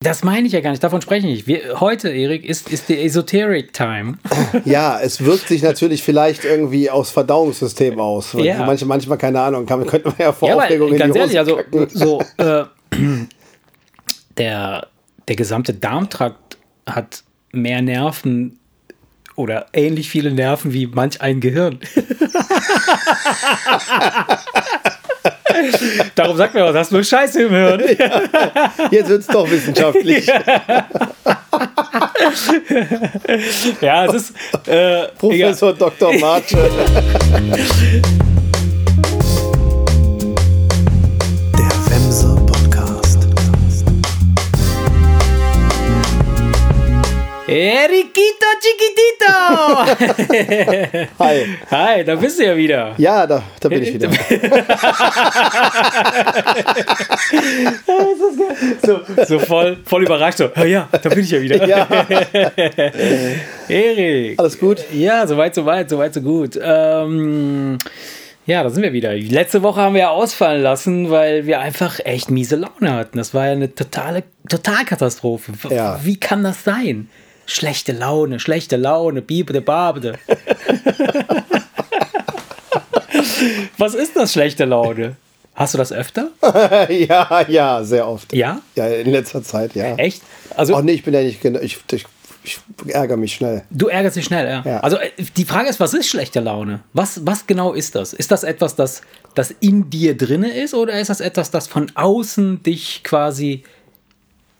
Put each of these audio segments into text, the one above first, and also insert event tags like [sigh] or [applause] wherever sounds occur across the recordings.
Das meine ich ja gar nicht, davon spreche ich nicht. Wir, heute, Erik, ist, ist die Esoteric Time. [laughs] Ja, es wirkt sich natürlich vielleicht irgendwie aufs Verdauungssystem aus. Ja. Manche, manchmal, keine Ahnung, kann, könnte man ja vor Ja, Aufregung aber in ganz die Hose ehrlich, also so [laughs] äh, der, der gesamte Darmtrakt hat mehr Nerven oder ähnlich viele Nerven wie manch ein Gehirn. [laughs] [laughs] Darum sagt mir was, hast du nur Scheiße im Hirn. [laughs] Jetzt wird es doch wissenschaftlich. [laughs] Ja, es ist. Äh, egal. Professor Dr. Marche. Erikito Chiquitito! [laughs] Hi. Hi, da bist du ja wieder. Ja, da, da bin ich wieder. [laughs] So, so voll, voll überrascht. So, "Ah ja, da bin ich ja wieder. Ja, [laughs] Erik. alles gut? Ja, soweit, soweit, soweit, so gut. Ähm, ja, da sind wir wieder. Letzte Woche haben wir ja ausfallen lassen, weil wir einfach echt miese Laune hatten. Das war ja eine totale Totalkatastrophe. Ja. Wie kann das sein? Schlechte Laune, schlechte Laune, bibede, babede. Was ist das, schlechte Laune? Hast du das öfter? [laughs] Ja, ja, sehr oft. Ja? Ja, in letzter Zeit, ja. Echt? Also, Ach nee, ich bin ja nicht genau. Ich, ich, ich ärgere mich schnell. Du ärgerst dich schnell, ja. Ja. Also äh, die Frage ist, was ist schlechte Laune? Was, was genau ist das? Ist das etwas, das, das in dir drinne ist oder ist das etwas, das von außen dich quasi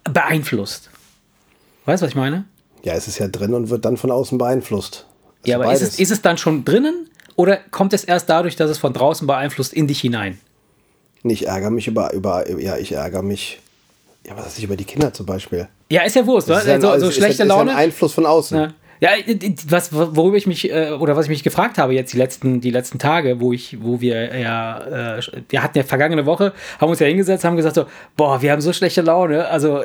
beeinflusst? Weißt du, was ich meine? Ja, es ist ja drin und wird dann von außen beeinflusst. Also Ja, aber ist es, ist es dann schon drinnen oder kommt es erst dadurch, dass es von draußen beeinflusst in dich hinein? Ich ärgere mich über, über, ja, ich ärgere mich. Ja, was weiß ich über die Kinder zum Beispiel? Ja, ist ja Wurst, so, also so ist ja- schlechte ist Laune. ein Einfluss von außen. Ja. Ja, was, worüber ich mich, äh, oder was ich mich gefragt habe jetzt die letzten, die letzten Tage, wo ich, wo wir ja, äh, wir hatten ja vergangene Woche, haben uns ja hingesetzt, haben gesagt so, boah, wir haben so schlechte Laune, also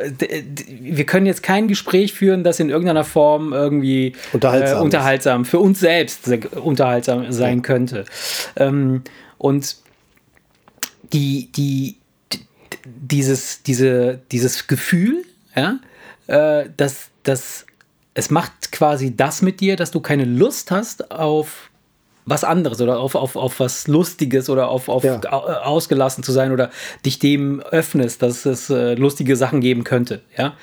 wir können jetzt kein Gespräch führen, das in irgendeiner Form irgendwie Unterhaltsam äh, unterhaltsam für uns selbst se- unterhaltsam sein könnte. Ähm, und die, die, dieses, diese, dieses Gefühl, ja, äh, dass, dass es macht quasi das mit dir, dass du keine Lust hast auf was anderes oder auf, auf, auf was Lustiges oder auf, auf Ja. äh, ausgelassen zu sein oder dich dem öffnest, dass es äh, lustige Sachen geben könnte. Ja?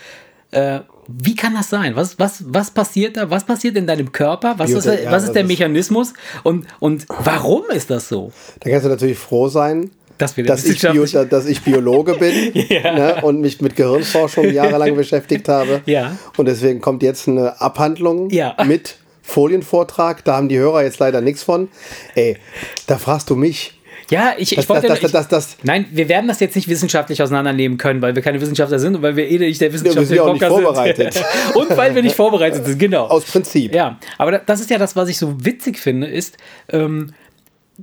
Äh, wie kann das sein? Was, was, was passiert da? Was passiert in deinem Körper? Was, ist, Biotech- ja, was ist der ist- Mechanismus? Und, und warum ist das so? Da kannst du natürlich froh sein, Dass wir dass ich, Bio, dass ich Biologe bin [laughs] ne, und mich mit Gehirnforschung [laughs] jahrelang beschäftigt habe. Ja. Und deswegen kommt jetzt eine Abhandlung Ja. mit Folienvortrag. Da haben die Hörer jetzt leider nichts von. Ey, da fragst du mich. Ja, ich, ich Das, wollte. das, das, ich, das, Nein, wir werden das jetzt nicht wissenschaftlich auseinandernehmen können, weil wir keine Wissenschaftler sind und weil wir eh nicht der wir wissenschaftliche sind ja auch nicht vorbereitet. sind. [laughs] und weil wir nicht vorbereitet sind, genau. Aus Prinzip. Ja, aber da- das ist ja das, was ich so witzig finde, ist, ähm,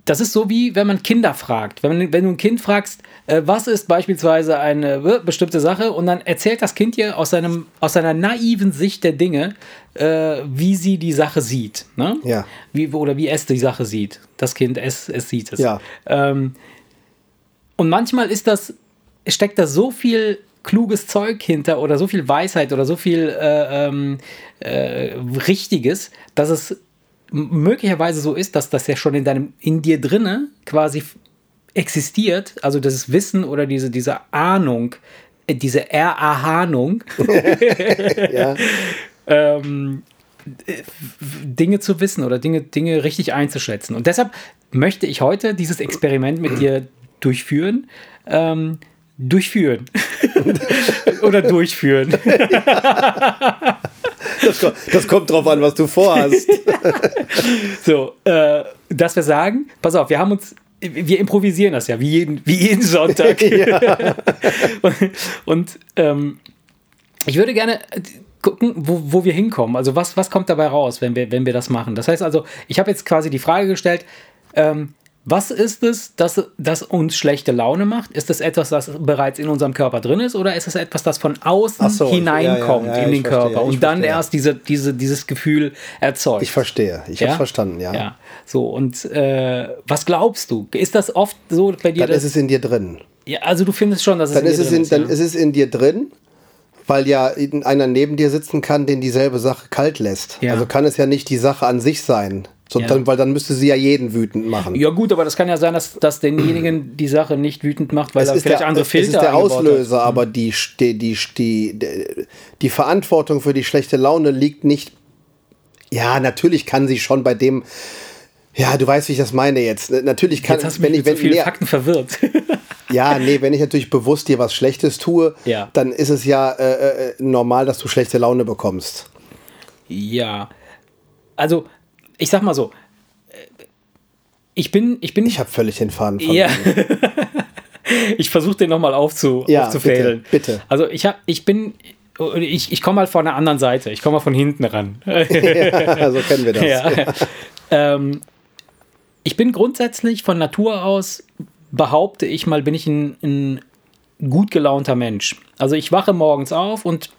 das ist so wie, wenn man Kinder fragt. Wenn, man, wenn du ein Kind fragst, äh, was ist beispielsweise eine äh, bestimmte Sache und dann erzählt das Kind dir aus, seinem, aus seiner naiven Sicht der Dinge, äh, wie sie die Sache sieht. Ne? Ja. Wie, oder wie es die Sache sieht. Das Kind, es, es sieht es. Ja. Ähm, und manchmal ist das, steckt da so viel kluges Zeug hinter oder so viel Weisheit oder so viel äh, ähm, äh, Richtiges, dass es möglicherweise so ist, dass das ja schon in deinem, in dir drinne quasi existiert, also das Wissen oder diese, diese Ahnung, äh, diese Erahnung, [laughs] Ja. ähm, äh, Dinge zu wissen oder Dinge, Dinge richtig einzuschätzen. Und deshalb möchte ich heute dieses Experiment mit dir durchführen. Ähm, durchführen. [laughs] oder durchführen. Das, kommt, das kommt drauf an, was du vorhast. [laughs] So, äh, dass wir sagen, pass auf, wir haben uns, wir improvisieren das ja, wie jeden, wie jeden Sonntag. [laughs] und und ähm, ich würde gerne gucken, wo, wo wir hinkommen. Also was, was kommt dabei raus, wenn wir, wenn wir das machen? Das heißt also, ich habe jetzt quasi die Frage gestellt, ähm, was ist es, das, das uns schlechte Laune macht? Ist es etwas, das bereits in unserem Körper drin ist oder ist es etwas, das von außen so, hineinkommt ja, ja, ja, in den verstehe, Körper und dann verstehe. erst diese, diese, dieses Gefühl erzeugt? Ich verstehe. Ich habe verstanden, ja. Ja, so und äh, was glaubst du? Ist das oft so bei dir? Dann ist es in dir drin. ja, also du findest schon, dass es Dann in ist, dir es drin in, dann ja? ist es in dir drin, weil ja einer neben dir sitzen kann, den dieselbe Sache kalt lässt. Ja. Also kann es ja nicht die Sache an sich sein. So, Ja. dann, weil dann müsste sie ja jeden wütend machen. Ja gut, aber das kann ja sein, dass, dass denjenigen die Sache nicht wütend macht, weil es er ist vielleicht der, andere es Filter ist der eingebaut hat. Mhm. Auslöser, aber die, die, die, die, die, Verantwortung für die schlechte Laune liegt nicht. Ja, natürlich kann sie schon bei dem. Ja, du weißt, wie ich das meine jetzt. Natürlich kann, Jetzt hast du wenn mich ich, wenn, so vielen nee, Fakten verwirrt. [laughs] ja, nee, wenn ich natürlich bewusst dir was Schlechtes tue, Ja. dann ist es ja äh, äh, normal, dass du schlechte Laune bekommst. ja. Also, ich sag mal so. äh, Ich bin, ich bin Ich habe völlig den Faden verloren. Ja. [laughs] ich versuche den nochmal aufzu, Ja, aufzufädeln. bitte, bitte. Also ich hab, ich bin, ich, ich komme mal von der anderen Seite. Ich komme mal von hinten ran. [laughs] Ja, so kennen wir das. [laughs] ja. ähm, ich bin grundsätzlich von Natur aus, behaupte ich mal, bin ich ein, ein gut gelaunter Mensch. Also ich wache morgens auf und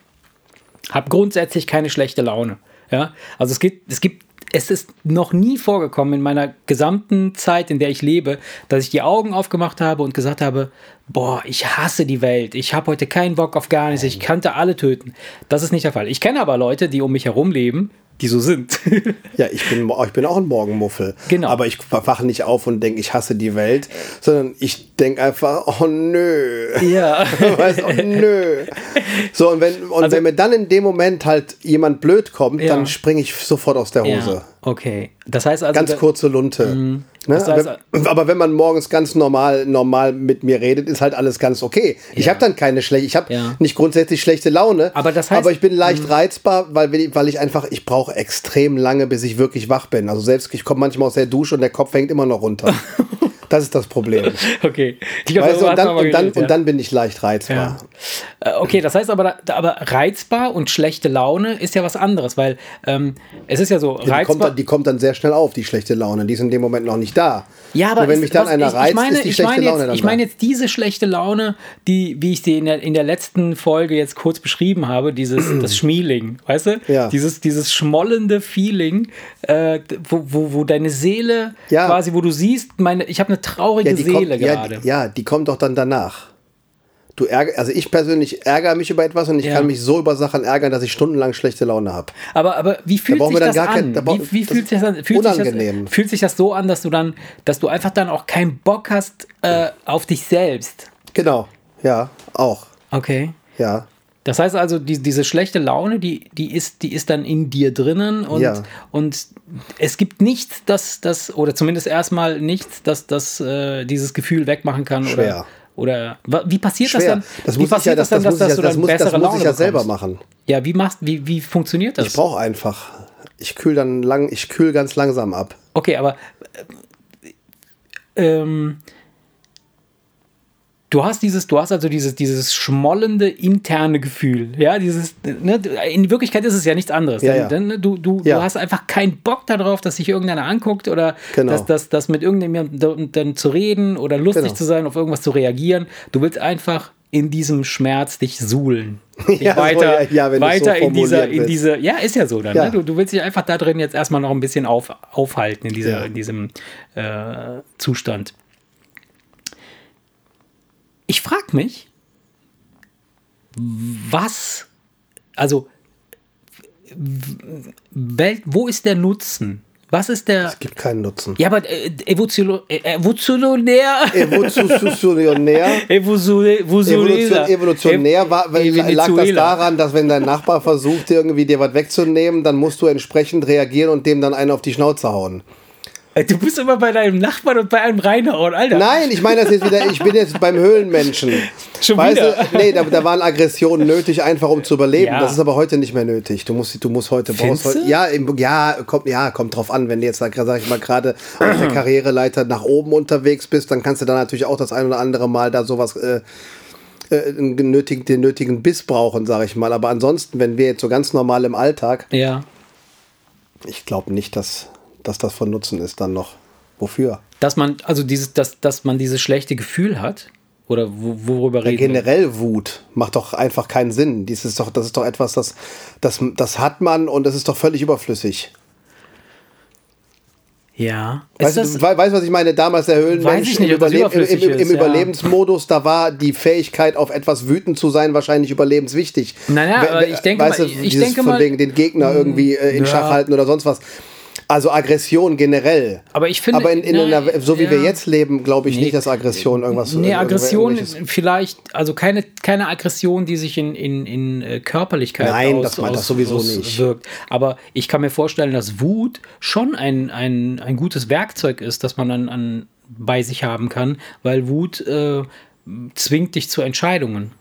habe grundsätzlich keine schlechte Laune. Ja, also es gibt, es gibt, es ist noch nie vorgekommen in meiner gesamten Zeit, in der ich lebe, dass ich die Augen aufgemacht habe und gesagt habe, boah, ich hasse die Welt, ich habe heute keinen Bock auf gar nichts, ich könnte alle töten. Das ist nicht der Fall. Ich kenne aber Leute, die um mich herum leben, die so sind. [laughs] Ja, ich bin, ich bin auch ein Morgenmuffel. Genau. Aber ich wache nicht auf und denke, ich hasse die Welt, sondern ich denke einfach, oh nö. ja. [laughs] weißt, oh nö. So, und, wenn, und Also- wenn mir dann in dem Moment halt jemand blöd kommt, Ja. dann springe ich sofort aus der Hose. ja. Okay. Das heißt also. Ganz kurze Lunte. Ne? Das heißt- aber, aber wenn man morgens ganz normal, normal mit mir redet, ist halt alles ganz okay. Ich Ja. habe dann keine schlechte, ich habe Ja. nicht grundsätzlich schlechte Laune, Aber das heißt- aber ich bin leicht reizbar, weil, weil ich einfach, ich brauche extrem lange, bis ich wirklich wach bin. Also selbst, ich komme manchmal aus der Dusche und der Kopf hängt immer noch runter. [laughs] das ist das Problem. [laughs] Okay. Glaub, Weißt du, und, dann, und, dann, geredet, ja. und dann bin ich leicht reizbar. Ja. Äh, Okay, das heißt aber, aber reizbar und schlechte Laune ist ja was anderes, weil ähm, es ist ja so, Die kommt, reizbar. dann, die kommt dann sehr schnell auf, die schlechte Laune. Die ist in dem Moment noch nicht da. ja, aber Nur wenn es- mich dann was- einer ich, reizt, ich meine, ist die ich schlechte meine Laune jetzt, dann Ich meine jetzt diese schlechte Laune, die, wie ich sie in der, in der letzten Folge jetzt kurz beschrieben habe, dieses das [clears throat] Schmieling, weißt du? Ja. Dieses, dieses schmollende Feeling, äh, wo, wo, wo deine Seele Ja. quasi, wo du siehst, meine, ich habe eine traurige die Seele kommt, ja, gerade. ja, die kommt doch dann danach. Du ärger, also ich persönlich ärgere mich über etwas und ich Ja. kann mich so über Sachen ärgern, dass ich stundenlang schlechte Laune habe. Aber, aber wie fühlt brauchen sich das an? kein- da wie wie das fühlt sich das an? Fühlt sich unangenehm. das, fühlt sich das so an, dass du dann, dass du einfach dann auch keinen Bock hast äh, auf dich selbst? Genau, ja, auch, Okay. ja. Das heißt also, die, diese schlechte Laune, die, die, ist, die ist dann in dir drinnen und, Ja. und es gibt nichts, das, das, oder zumindest erstmal nichts, das, das äh, dieses Gefühl wegmachen kann. Schwer. Oder, oder wie passiert das Schwer. dann? Das muss ich ja, das, das, dann, muss ich ja, du das, muss, das bessere muss ich ja selber machen. Ja, wie machst, wie, wie funktioniert das? Ich brauche einfach, ich kühl dann lang, ich kühl ganz langsam ab. Okay, aber äh, ähm, du hast dieses, du hast also dieses, dieses schmollende interne Gefühl, ja, dieses, ne, in Wirklichkeit ist es ja nichts anderes. Ja, denn, ja. denn du, du, Ja. du hast einfach keinen Bock darauf, dass sich irgendeiner anguckt oder Genau. dass, dass, dass mit irgendjemandem dann zu reden oder lustig Genau. zu sein, auf irgendwas zu reagieren. Du willst einfach in diesem Schmerz dich suhlen. [laughs] Dich Ja, weiter ja, ja, weiter so in dieser, in diese, ja, ist ja so dann. Ja. Ne? Du, du willst dich einfach da drin jetzt erstmal noch ein bisschen auf, aufhalten in, dieser, in diesem äh, Zustand. Ich frage mich, was, also, w- wel, wo ist der Nutzen? Was ist der. Es gibt keinen Nutzen. Ja, aber äh, äh, evolutionär. Evolutionär. [laughs] Evolutionär. Evolution, evolutionär war, lag das daran, dass wenn dein Nachbar versucht, irgendwie dir was wegzunehmen, dann musst du entsprechend reagieren und dem dann einen auf die Schnauze hauen. Äh, Du bist immer bei deinem Nachbarn und bei einem reinhauen, Alter. Nein, ich meine das jetzt wieder, ich bin jetzt beim Höhlenmenschen. Schon weißt wieder? Du, nee, da, da waren Aggressionen nötig, einfach um zu überleben. Ja. Das ist aber heute nicht mehr nötig. Du musst, du musst heute, brauchst heute, ja, im, ja, kommt, ja, kommt drauf an, wenn du jetzt, sag ich mal, gerade auf der Karriereleiter nach oben unterwegs bist, dann kannst du da natürlich auch das ein oder andere Mal da sowas, äh, äh, den nötigen, den nötigen Biss brauchen, sage ich mal. Aber ansonsten, wenn wir jetzt so ganz normal im Alltag, Ja. ich glaube nicht, dass, dass das von Nutzen ist dann noch. Wofür? Dass man, also dieses, dass, dass man dieses schlechte Gefühl hat. Oder wo, worüber Ja, reden wir? generell Wut macht doch einfach keinen Sinn. Dies ist doch, das ist doch etwas, das, das, das hat man und das ist doch völlig überflüssig. Ja. Weißt, Ist du, we- weißt was ich meine? Damals der Höhlenmensch ich nicht, im, Überleb im, im, im ist, ja. Überlebensmodus, da war die Fähigkeit, auf etwas wütend zu sein, wahrscheinlich überlebenswichtig. Naja, We- aber ich denke weißt mal- du, ich denke von mal- wegen den Gegner irgendwie äh, in Ja. Schach halten oder sonst was. Also Aggression generell. Aber ich finde- Aber in, in na, einer, so wie ja. wir jetzt leben, glaube ich Nee. nicht, dass Aggression irgendwas Nee, Aggression vielleicht, also keine, keine Aggression, die sich in, in, in äh, Körperlichkeit Nein, das meint das sowieso nicht. wirkt. Aber ich kann mir vorstellen, dass Wut schon ein, ein, ein gutes Werkzeug ist, das man an, an, bei sich haben kann, weil Wut äh, zwingt dich zu Entscheidungen,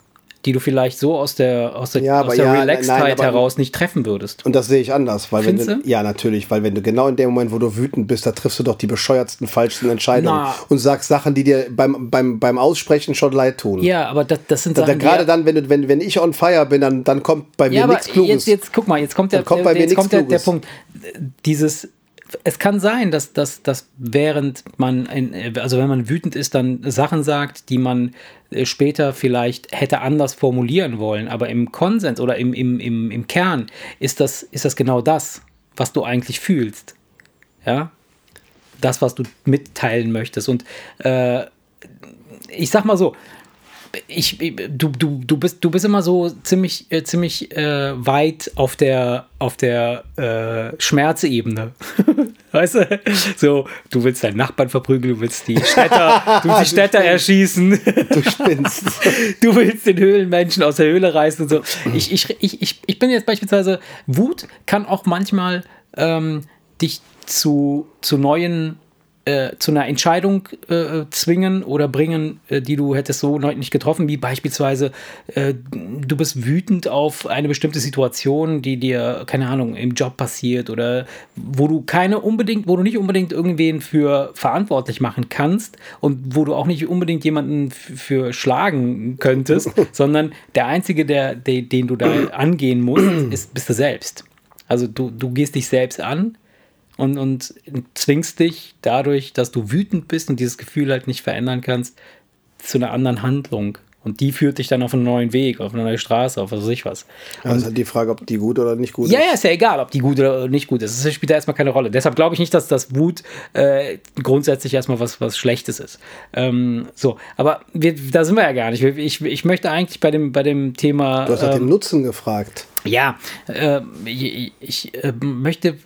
die du vielleicht so aus der, aus der, Ja, aus der ja, Relaxedheit nein, heraus nicht treffen würdest. Und das sehe ich anders, weil wenn du, ja natürlich, weil wenn du genau in dem Moment, wo du wütend bist, da triffst du doch die bescheuertsten, falschsten Entscheidungen Na. und sagst Sachen, die dir beim, beim, beim Aussprechen schon leid tun. Ja, aber das, das sind Da, da, Sachen, die- gerade dann, wenn, du, wenn, wenn ich on fire bin, dann, dann kommt bei mir Ja, nichts Kluges. jetzt, jetzt guck mal, jetzt kommt der, kommt mir jetzt kommt der, der. Punkt. Dieses, es kann sein, dass, dass, dass während man, in, also wenn man wütend ist, dann Sachen sagt, die man äh, später vielleicht hätte anders formulieren wollen, aber im Konsens oder im, im, im, im Kern ist das, ist das genau das, was du eigentlich fühlst. Ja, das, was du mitteilen möchtest. Und äh, ich sag mal so, ich, du, du, du, bist, du bist immer so ziemlich, äh, ziemlich äh, weit auf der, auf der äh, Schmerzebene. [laughs] weißt du? So, du willst deinen Nachbarn verprügeln, du willst die Städter, [laughs] du willst die Städter erschießen. du spinnst. [laughs] du willst den Höhlenmenschen aus der Höhle reißen und so. Ich, ich, ich, ich, ich bin jetzt beispielsweise, Wut kann auch manchmal ähm, dich zu, zu neuen, äh, zu einer Entscheidung äh, zwingen oder bringen, äh, die du hättest so neu nicht getroffen, wie beispielsweise äh, du bist wütend auf eine bestimmte Situation, die dir, keine Ahnung, im Job passiert oder wo du keine unbedingt, wo du nicht unbedingt irgendwen für verantwortlich machen kannst und wo du auch nicht unbedingt jemanden für schlagen könntest, [laughs] sondern der einzige, der, der, den du da [clears throat] angehen musst, ist, bist du selbst. Also du, du gehst dich selbst an und, und zwingst dich dadurch, dass du wütend bist und dieses Gefühl halt nicht verändern kannst, zu einer anderen Handlung. Und die führt dich dann auf einen neuen Weg, auf eine neue Straße, auf was weiß ich was. Ist halt die Frage, ob die gut oder nicht gut Ja, ist. ja, ist ja egal, ob die gut oder nicht gut ist. Das spielt da erstmal keine Rolle. Deshalb glaube ich nicht, dass das Wut äh, grundsätzlich erstmal was, was Schlechtes ist. Ähm, so, aber wir, da sind wir ja gar nicht. Ich, ich möchte eigentlich bei dem, bei dem Thema. Du hast nach ähm, dem Nutzen gefragt. ja, äh, ich, ich äh, möchte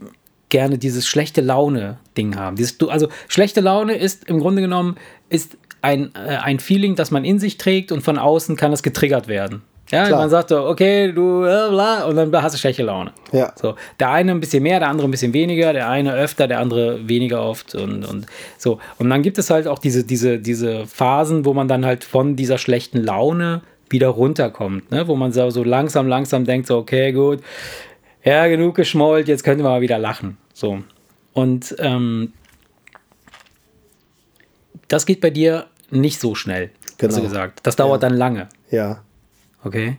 gerne dieses schlechte Laune-Ding haben. Dieses, also schlechte Laune ist im Grunde genommen ist ein, äh, ein Feeling, das man in sich trägt und von außen kann es getriggert werden. Ja, Klar. man sagt so, okay, du, äh, bla, und dann hast du schlechte Laune. Ja. So, der eine ein bisschen mehr, der andere ein bisschen weniger, der eine öfter, der andere weniger oft und, und so. Und dann gibt es halt auch diese, diese, diese Phasen, wo man dann halt von dieser schlechten Laune wieder runterkommt, ne? wo man so, so langsam, langsam denkt, so, okay, gut, ja, genug geschmollt, jetzt könnten wir mal wieder lachen. So. Und ähm, das geht bei dir nicht so schnell, hast Genau. du gesagt. Das dauert dann lange. Ja. Okay.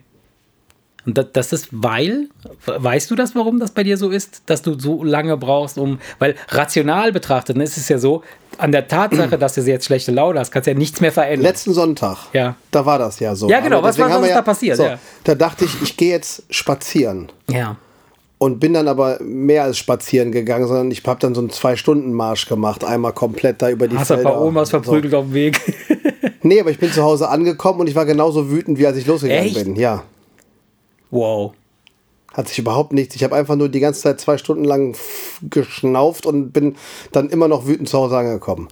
Und das, das ist weil, weißt du das, warum das bei dir so ist, dass du so lange brauchst, um, weil rational betrachtet ne, ist es ja so, an der Tatsache, dass du jetzt schlechte Laune hast, kannst du ja nichts mehr verändern. Letzten Sonntag, Ja. da war das ja so. Ja, genau. Aber Was- wir ist da passiert? So, Ja. Da dachte ich, ich gehe jetzt spazieren. ja. Und bin dann aber mehr als spazieren gegangen, sondern ich habe dann so einen Zwei-Stunden-Marsch gemacht, einmal komplett da über die Hast ein Felder. paar Omas verprügelt auf dem Weg. [laughs] Nee, aber ich bin zu Hause angekommen und ich war genauso wütend, wie als ich losgegangen Echt? bin. Ja. wow. Hat sich überhaupt nichts. Ich habe einfach nur die ganze Zeit zwei Stunden lang geschnauft und bin dann immer noch wütend zu Hause angekommen.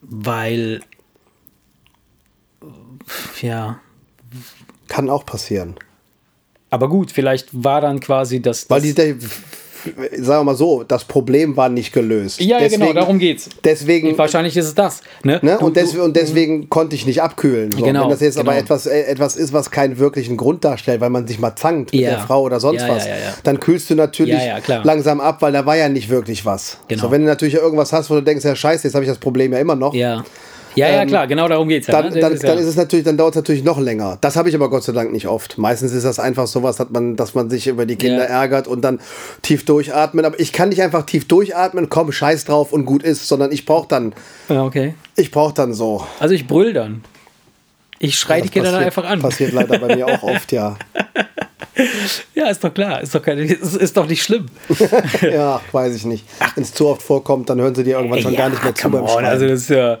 Weil, ja. Kann auch passieren. Aber gut, vielleicht war dann quasi das. Weil die, der, sagen wir mal so, das Problem war nicht gelöst. ja, ja, genau, darum geht's. Deswegen, Wahrscheinlich ist es das. Ne? ne? Du- und, des, und deswegen konnte ich nicht abkühlen. So. Genau, Wenn das jetzt aber genau. etwas, äh, etwas ist, was keinen wirklichen Grund darstellt, weil man sich mal zankt mit Ja. der Frau oder sonst Ja, was, ja, dann kühlst du natürlich langsam ab, weil da war ja nicht wirklich was. Genau. So, wenn du natürlich irgendwas hast, wo du denkst, ja scheiße, jetzt habe ich das Problem ja immer noch. Ja. Ja, ja, klar, genau darum geht's ja. Ähm, Dann, ne? Das dann, ist dann ja- ist es natürlich, dann dauert es natürlich noch länger. Das habe ich aber Gott sei Dank nicht oft. Meistens ist das einfach sowas, dass man, dass man sich über die Kinder Ja. ärgert und dann tief durchatmen. Aber ich kann nicht einfach tief durchatmen, komm, scheiß drauf und gut ist, sondern ich brauche dann, ja, okay. ich brauche dann so. Also ich brüll dann. Ich schreie die Das Kinder dann passiert- einfach an. Passiert leider bei mir auch oft, ja. [laughs] Ja, ist doch klar. Ist doch, keine, ist, ist doch nicht schlimm. [laughs] ja, weiß ich nicht. Wenn es zu oft vorkommt, dann hören sie dir irgendwann schon Ja, gar nicht mehr zu beim on, Schreiben. Also das ist ja.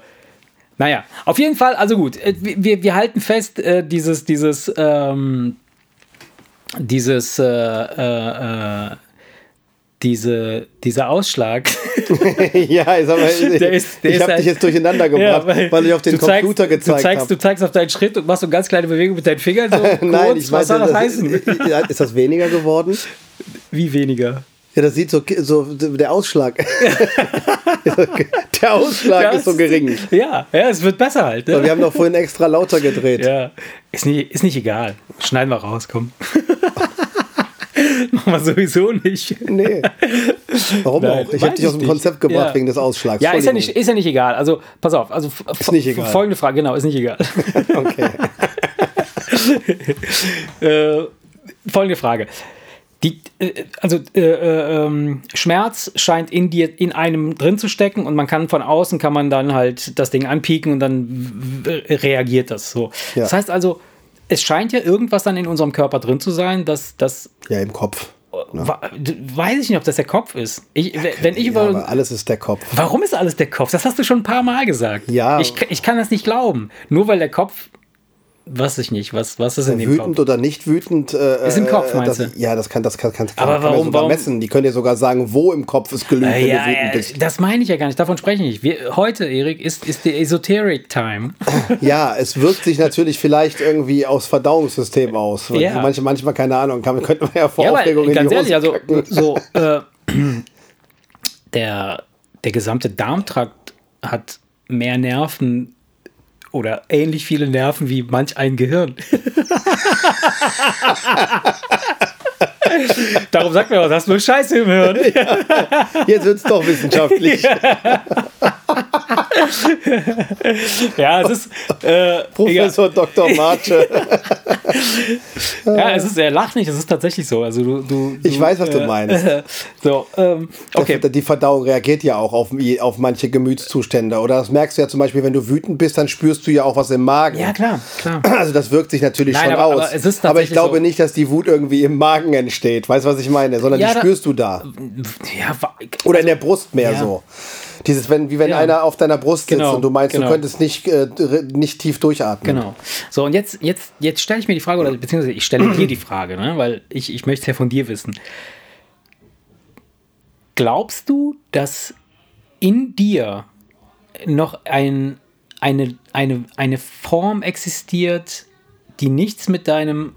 Naja, auf jeden Fall, also gut, äh, wir, wir halten fest, äh, dieses, dieses, ähm, dieses, äh, äh, äh, diese, dieser Ausschlag. [laughs] ja, ich, Der ist- der ich ist habe halt- dich jetzt durcheinander [laughs] gebracht, weil, ich auf den du zeigst- Computer gezeigt du zeigst, habe. Du zeigst auf deinen Schritt und machst so ganz kleine Bewegungen mit deinen Fingern. So [laughs] Nein, kurz. ich Was soll meinte, das heißen? Ja, Ist das weniger geworden? Wie weniger? Ja, das sieht so, so der Ausschlag. [laughs] der Ausschlag Ja, ist so gering. Ja, ja, es wird besser halt. Ne? wir haben doch vorhin extra lauter gedreht. Ja, ist nicht, ist nicht egal. Schneiden wir raus, komm. [laughs] Machen wir sowieso nicht. Nee. Warum Nein, auch? Ich habe dich aus dem. Konzept gebracht Ja. wegen des Ausschlags. Ja, ist ja, nicht, ist ja nicht egal. Also, pass auf. Also, Ist nicht egal. Folgende Frage, genau, ist nicht egal. [laughs] Okay. äh, folgende Frage. Die, äh, also äh, äh, ähm, Schmerz scheint in dir, in einem drin zu stecken und man kann von außen kann man dann halt das Ding anpieken und dann reagiert das so. Ja. Das heißt also, es scheint ja irgendwas dann in unserem Körper drin zu sein, dass das Ja, im Kopf. wa- weiß ich nicht, ob das der Kopf ist. Ich, wenn ich Ja, über aber alles ist der Kopf. Warum ist alles der Kopf? Das hast du schon ein paar Mal gesagt. Ja. Ich, ich kann das nicht glauben. Nur weil der Kopf, weiß ich nicht, was, was ist in dem Wütend Kopf? oder nicht wütend. Äh, Ist im Kopf, äh, meinst das, du? Ja, das kann, das kann, kann, Aber kann man sogar warum- messen. Die können dir sogar sagen, wo im Kopf es glüht, Äh, wenn ja, du wütend äh, bist. das meine ich ja gar nicht. Davon spreche ich nicht. Wir, heute, Erik, ist, ist die Esoteric Time. [laughs] Ja, es wirkt sich natürlich vielleicht irgendwie aufs Verdauungssystem aus. Ja. Manche, manchmal, keine Ahnung, kann, könnte man ja vor ja, Aufregung aber in ganz die Hose ehrlich, also so [laughs] äh, [clears throat] der, der gesamte Darmtrakt hat mehr Nerven oder ähnlich viele Nerven wie manch ein Gehirn. [laughs] Darum sagt mir was, hast du nur Scheiße im Hirn. Jetzt wird es doch wissenschaftlich. Ja, [laughs] es ist. Äh, egal. Professor Dr. Marche. [laughs] ja, es ist, er lacht nicht, es ist tatsächlich so. Also du, du, Ich du, weiß, was du äh, meinst. [laughs] So, ähm, okay. Die Verdauung reagiert ja auch auf, auf manche Gemütszustände. Oder das merkst du ja zum Beispiel, wenn du wütend bist, dann spürst du ja auch was im Magen. Ja, klar, klar. [clears throat] Also das wirkt sich natürlich Nein, schon aber- aus. aber aber ich glaube so. nicht, dass die Wut irgendwie im Magen entsteht. Weißt du, was ich meine? Sondern Ja, die da- spürst du da. Ja, wa- Oder in der Brust mehr Ja. so. Dieses, wenn, wie wenn Ja. einer auf deiner Brust sitzt Genau, und du meinst, genau. du könntest nicht, äh, nicht tief durchatmen. Genau. So, und jetzt, jetzt, jetzt stelle ich mir die Frage, oder beziehungsweise ich stelle dir die Frage, ne? weil ich, ich möchte es ja von dir wissen. Glaubst du, dass in dir noch ein, eine, eine, eine Form existiert, die nichts mit deinem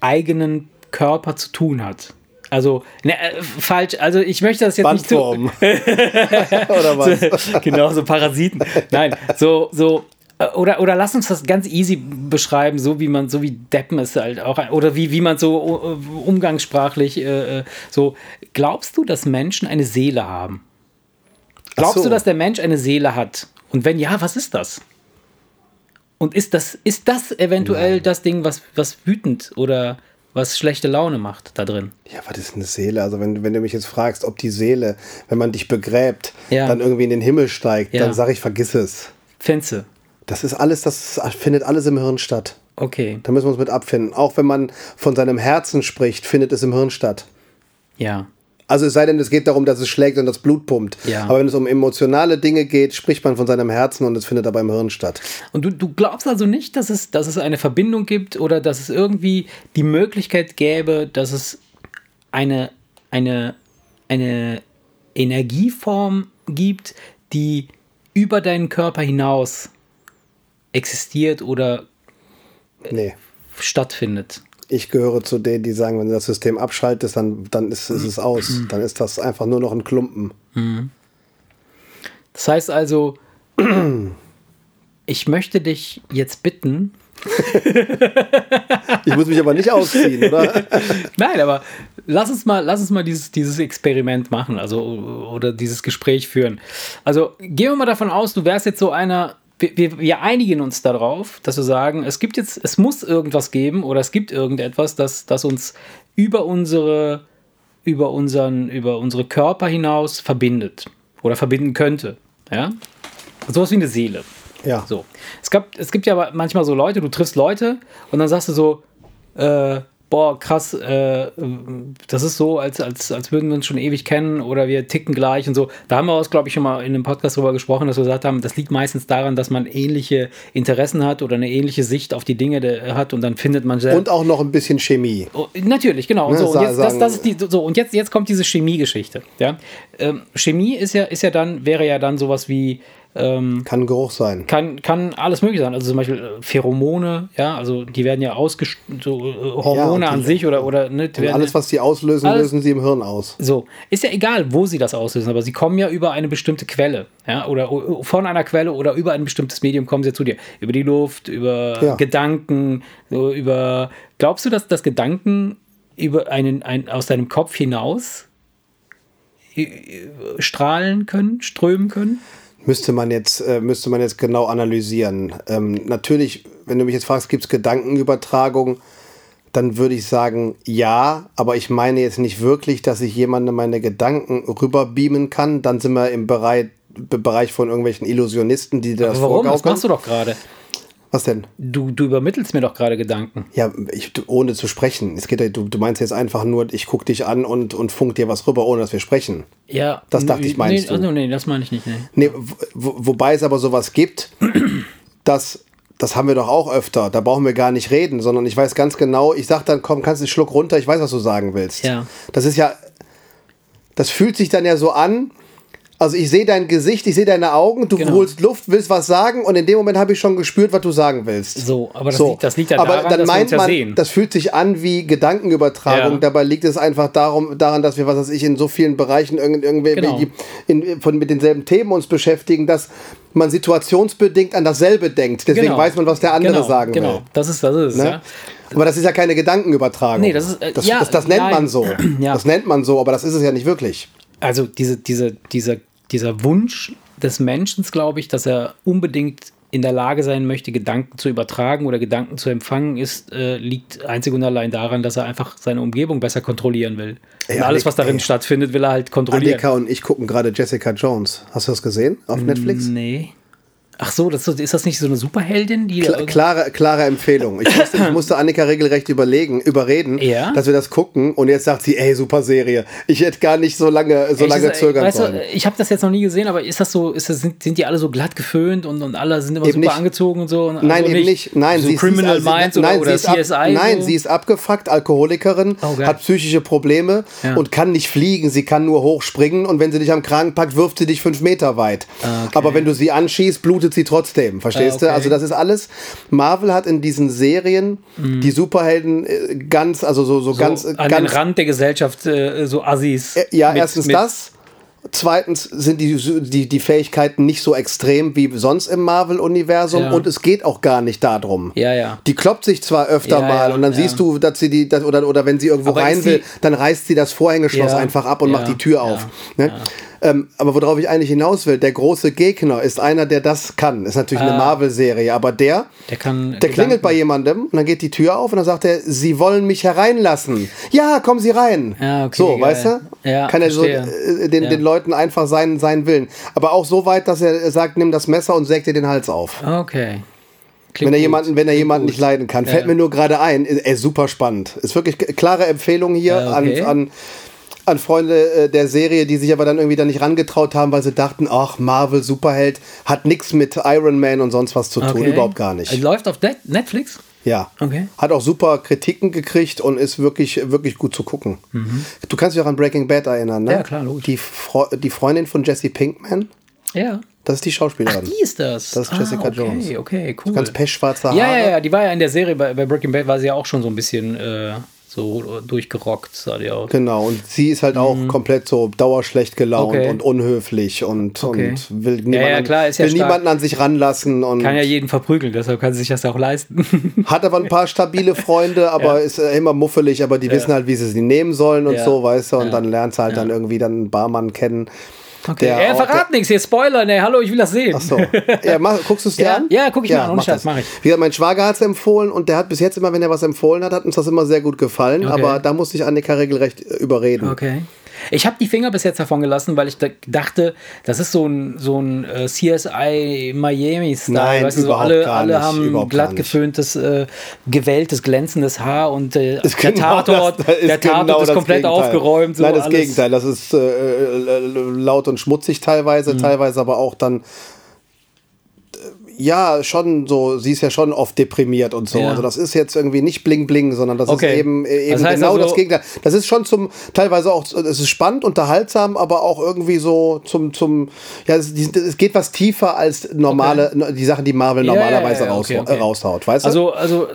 eigenen Körper zu tun hat? Also, ne, äh, falsch, also ich möchte das jetzt nicht zu, Bandform. [laughs] Oder was? genau, so Parasiten. Nein, so, so, äh, oder, oder lass uns das ganz easy beschreiben, so wie man, so wie Deppen ist halt auch, oder wie, wie man so äh, umgangssprachlich, äh, äh, so, glaubst du, dass Menschen eine Seele haben? Glaubst so. du, dass der Mensch eine Seele hat? Und wenn ja, was ist das? Und ist das, ist das eventuell das Ding, was, was wütend oder was schlechte Laune macht da drin? Ja, was ist eine Seele? Also wenn, wenn du mich jetzt fragst, ob die Seele, wenn man dich begräbt, Ja. dann irgendwie in den Himmel steigt, Ja. dann sage ich, vergiss es. Fenze. Das ist alles, das findet alles im Hirn statt. Okay, Da müssen wir uns mit abfinden. Auch wenn man von seinem Herzen spricht, findet es im Hirn statt. ja. Also es sei denn, es geht darum, dass es schlägt und das Blut pumpt. Ja. Aber wenn es um emotionale Dinge geht, spricht man von seinem Herzen und es findet aber im Hirn statt. Und du, du glaubst also nicht, dass es, dass es eine Verbindung gibt oder dass es irgendwie die Möglichkeit gäbe, dass es eine, eine, eine Energieform gibt, die über deinen Körper hinaus existiert oder Nee. stattfindet. Ich gehöre zu denen, die sagen, wenn du das System abschaltest, dann, dann ist, ist es aus. Dann ist das einfach nur noch ein Klumpen. Das heißt also, [clears throat] ich möchte dich jetzt bitten, [laughs] Ich muss mich aber nicht ausziehen, oder? [laughs] Nein, aber lass uns mal, lass uns mal dieses, dieses Experiment machen, also oder dieses Gespräch führen. Also gehen wir mal davon aus, du wärst jetzt so einer. Wir, wir, wir einigen uns darauf, dass wir sagen, es gibt jetzt, es muss irgendwas geben oder es gibt irgendetwas, das, das uns über unsere, über unseren, über unsere Körper hinaus verbindet oder verbinden könnte. Ja? Sowas wie eine Seele. Ja. So. Es, gab, es gibt ja aber manchmal so Leute, du triffst Leute und dann sagst du so, äh, boah, krass, äh, das ist so, als, als, als würden wir uns schon ewig kennen oder wir ticken gleich und so. Da haben wir uns, glaube ich, schon mal in einem Podcast drüber gesprochen, dass wir gesagt haben, das liegt meistens daran, dass man ähnliche Interessen hat oder eine ähnliche Sicht auf die Dinge de- hat und dann findet man sehr. Und auch noch ein bisschen Chemie. Oh, natürlich, genau. Und Ne, so, und sa- jetzt, das, sagen- das ist die, so, und jetzt, jetzt kommt diese Chemie-Geschichte. Ja? Ähm, Chemie ist ja, ist ja dann, wäre ja dann sowas wie, ähm, Kann Geruch sein. kann, kann alles mögliche sein. Also zum Beispiel äh, Pheromone, ja, also die werden ja ausgest so äh, Hormone die- an sich oder, oder ne, werden alles, was sie auslösen, Alles- lösen sie im Hirn aus. so, ist ja egal, wo sie das auslösen, aber sie kommen ja über eine bestimmte Quelle, ja, oder von einer Quelle oder über ein bestimmtes Medium kommen sie zu dir. Über die Luft, über Ja. Gedanken, so über. Glaubst du, dass das Gedanken über einen, ein, aus deinem Kopf hinaus äh, strahlen können, strömen können? Müsste man jetzt, äh, müsste man jetzt genau analysieren. Ähm, natürlich, wenn du mich jetzt fragst, gibt es Gedankenübertragung, dann würde ich sagen, ja, aber ich meine jetzt nicht wirklich, dass ich jemandem meine Gedanken rüberbeamen kann. Dann sind wir im Bereich, Bereich von irgendwelchen Illusionisten, die dir das Warum? Das machst du doch gerade. Was denn? Du, du übermittelst mir doch gerade Gedanken. Ja, ich, ohne zu sprechen. Es geht du, du meinst jetzt einfach nur, ich gucke dich an und, und funk dir was rüber, ohne dass wir sprechen. Ja. Das dachte ich, meinst nee, du. Also, nee, das meine ich nicht. Nee. Nee, wo, wobei es aber sowas gibt, [clears throat] das, das haben wir doch auch öfter. Da brauchen wir gar nicht reden, sondern ich weiß ganz genau, ich sag dann, komm, kannst du einen Schluck runter, ich weiß, was du sagen willst. Ja. Das ist ja, das fühlt sich dann ja so an. Also ich sehe dein Gesicht, ich sehe deine Augen, du Genau. holst Luft, willst was sagen und in dem Moment habe ich schon gespürt, was du sagen willst. So, aber das liegt- das liegt ja aber daran, dann dass wir uns ja man, sehen. Das fühlt sich an wie Gedankenübertragung. Ja. Dabei liegt es einfach darum, daran, dass wir, was weiß ich, in so vielen Bereichen irgend, irgendwie Genau. in, von, mit denselben Themen uns beschäftigen, dass man situationsbedingt an dasselbe denkt. Deswegen Genau. weiß man, was der andere genau, sagen genau. will. Das ist, das ist, Ne? ja. Aber das ist ja keine Gedankenübertragung. Nee, das ist, äh, das, ja, das, das nennt nein. man so. [clears throat] Ja. Das nennt man so, aber das ist es ja nicht wirklich. Also diese, diese, dieser, dieser Wunsch des Menschen, glaube ich, dass er unbedingt in der Lage sein möchte, Gedanken zu übertragen oder Gedanken zu empfangen, ist, äh, liegt einzig und allein daran, dass er einfach seine Umgebung besser kontrollieren will. Ey, alles, was darin ey. stattfindet, will er halt kontrollieren. Annika und ich gucken gerade Jessica Jones. Hast du das gesehen auf Netflix? Nee. Ach so, das, ist das nicht so eine Superheldin, die. Kla- Klare, klare Empfehlung. Ich musste, ich [laughs] musste Annika regelrecht überlegen, überreden, Ja? dass wir das gucken. Und jetzt sagt sie, ey, super Serie. Ich hätte gar nicht so lange, so Echt, lange ist- zögern weißt sollen. Du, ich habe das jetzt noch nie gesehen, aber ist das so, ist das, sind, sind die alle so glatt geföhnt und, und alle sind immer Eben super nicht. angezogen und so? Und Nein, also eben nicht. Nein, so sie ist- Criminal ist, Minds nein, oder, sie CSI. Ab, nein, so. sie ist abgefuckt, Alkoholikerin, Oh, hat psychische Probleme Ja. und kann nicht fliegen. Sie kann nur hochspringen und wenn sie dich am Kragen packt, wirft sie dich fünf Meter weit. Ah, okay. Aber wenn du sie anschießt, blutet sie trotzdem. Verstehst Ah, okay. du? Also das ist alles. Marvel hat in diesen Serien die Superhelden äh, ganz, also so, so, ganz, Mhm. so an ganz den Rand der Gesellschaft äh, so Assis. Äh, Ja, mit- erstens mit- das. Zweitens sind die, die, die Fähigkeiten nicht so extrem wie sonst im Marvel-Universum Ja. und es geht auch gar nicht darum. Ja, ja. Die kloppt sich zwar öfter Ja, mal ja, und dann siehst du, dass sie die, dass, oder, oder wenn sie irgendwo Aber rein will, dann reißt sie das Vorhängeschloss einfach ab und macht die Tür auf. Ne? Ähm, aber worauf ich eigentlich hinaus will, der große Gegner ist einer, der das kann. Ist natürlich eine Ah. Marvel-Serie, aber der, Der kann. der klingelt bei jemandem und dann geht die Tür auf und dann sagt er, Sie wollen mich hereinlassen. Ja, kommen Sie rein. Ja, okay, so, geil. weißt du? Ja, Kann er so verstehe. äh, den, Ja. den Leuten einfach seinen, seinen Willen. Aber auch so weit, dass er sagt, nimm das Messer und säg dir den Hals auf. Okay. Klingt Wenn er gut. jemanden, wenn er Klingt jemanden gut. nicht leiden kann. Ja. Fällt mir nur gerade ein. Ist, ey, super spannend. Ist wirklich klare Empfehlung hier Ja, okay. an, an, an Freunde äh, der Serie, die sich aber dann irgendwie da nicht rangetraut haben, weil sie dachten, ach, Marvel, Superheld, hat nichts mit Iron Man und sonst was zu tun. Okay. Überhaupt gar nicht. Läuft auf Net- Netflix? Ja. Okay. Hat auch super Kritiken gekriegt und ist wirklich, wirklich gut zu gucken. Du kannst dich auch an Breaking Bad erinnern, ne? Mhm. Ja, klar, logisch. Die, Fre die Freundin von Jesse Pinkman, Ja. das ist die Ach, Schauspielerin. die ist das. Das ist Jessica ah, okay, Jones. Okay, cool. Ganz pechschwarze Haare. ja, ja, ja, die war ja in der Serie bei, bei Breaking Bad, war sie ja auch schon so ein bisschen äh, so durchgerockt, sah die aus. Genau, und sie ist halt auch komplett so dauerschlecht gelaunt Mhm. Okay. und unhöflich und, Okay. und will, niemanden, ja, klar, ja will stark. niemanden an sich ranlassen und Kann ja jeden verprügeln, deshalb kann sie sich das ja auch leisten. [laughs] hat aber ein paar stabile Freunde, aber Ja. ist äh, immer muffelig, aber die wissen halt, wie sie sie nehmen sollen und Ja. so, weißt du, und Ja. dann lernt sie halt dann irgendwie dann einen Barmann kennen. Okay. Er auch- verrat nichts, hier Spoiler, ne, hallo, ich will das sehen. Ach so. Ja, mach, guckst du es dir [laughs] Ja, an? ja, guck ich mir an, ohne mach Scheiß, das. mach ich. Wie gesagt, mein Schwager hat es empfohlen und der hat bis jetzt immer, wenn er was empfohlen hat, hat uns das immer sehr gut gefallen. Okay. Aber da musste ich Annika regelrecht äh, überreden. Okay. Ich habe die Finger bis jetzt davon gelassen, weil ich da dachte, das ist so ein, so ein äh, CSI Miami-Style. Nein, weißt du, so überhaupt alle, alle nicht, haben glatt geföhntes, äh, gewelltes, glänzendes Haar und äh, [laughs] der genau Tatort, das- ist der Tatort genau ist komplett Gegenteil. aufgeräumt. So Nein, das alles. Gegenteil. Das ist äh, äh, laut und schmutzig teilweise, Mhm. teilweise aber auch dann. Ja, schon so, sie ist ja schon oft deprimiert und so. Ja. Also das ist jetzt irgendwie nicht bling bling, sondern das Okay. ist eben, äh, eben Das heißt genau also- das Gegenteil. Das ist schon zum, teilweise auch, es ist spannend, unterhaltsam, aber auch irgendwie so zum, zum, ja, es, es geht was tiefer als normale, die Sachen, die Marvel Ja, normalerweise ja, okay, okay. Raushaut, weißt du? Also, also äh,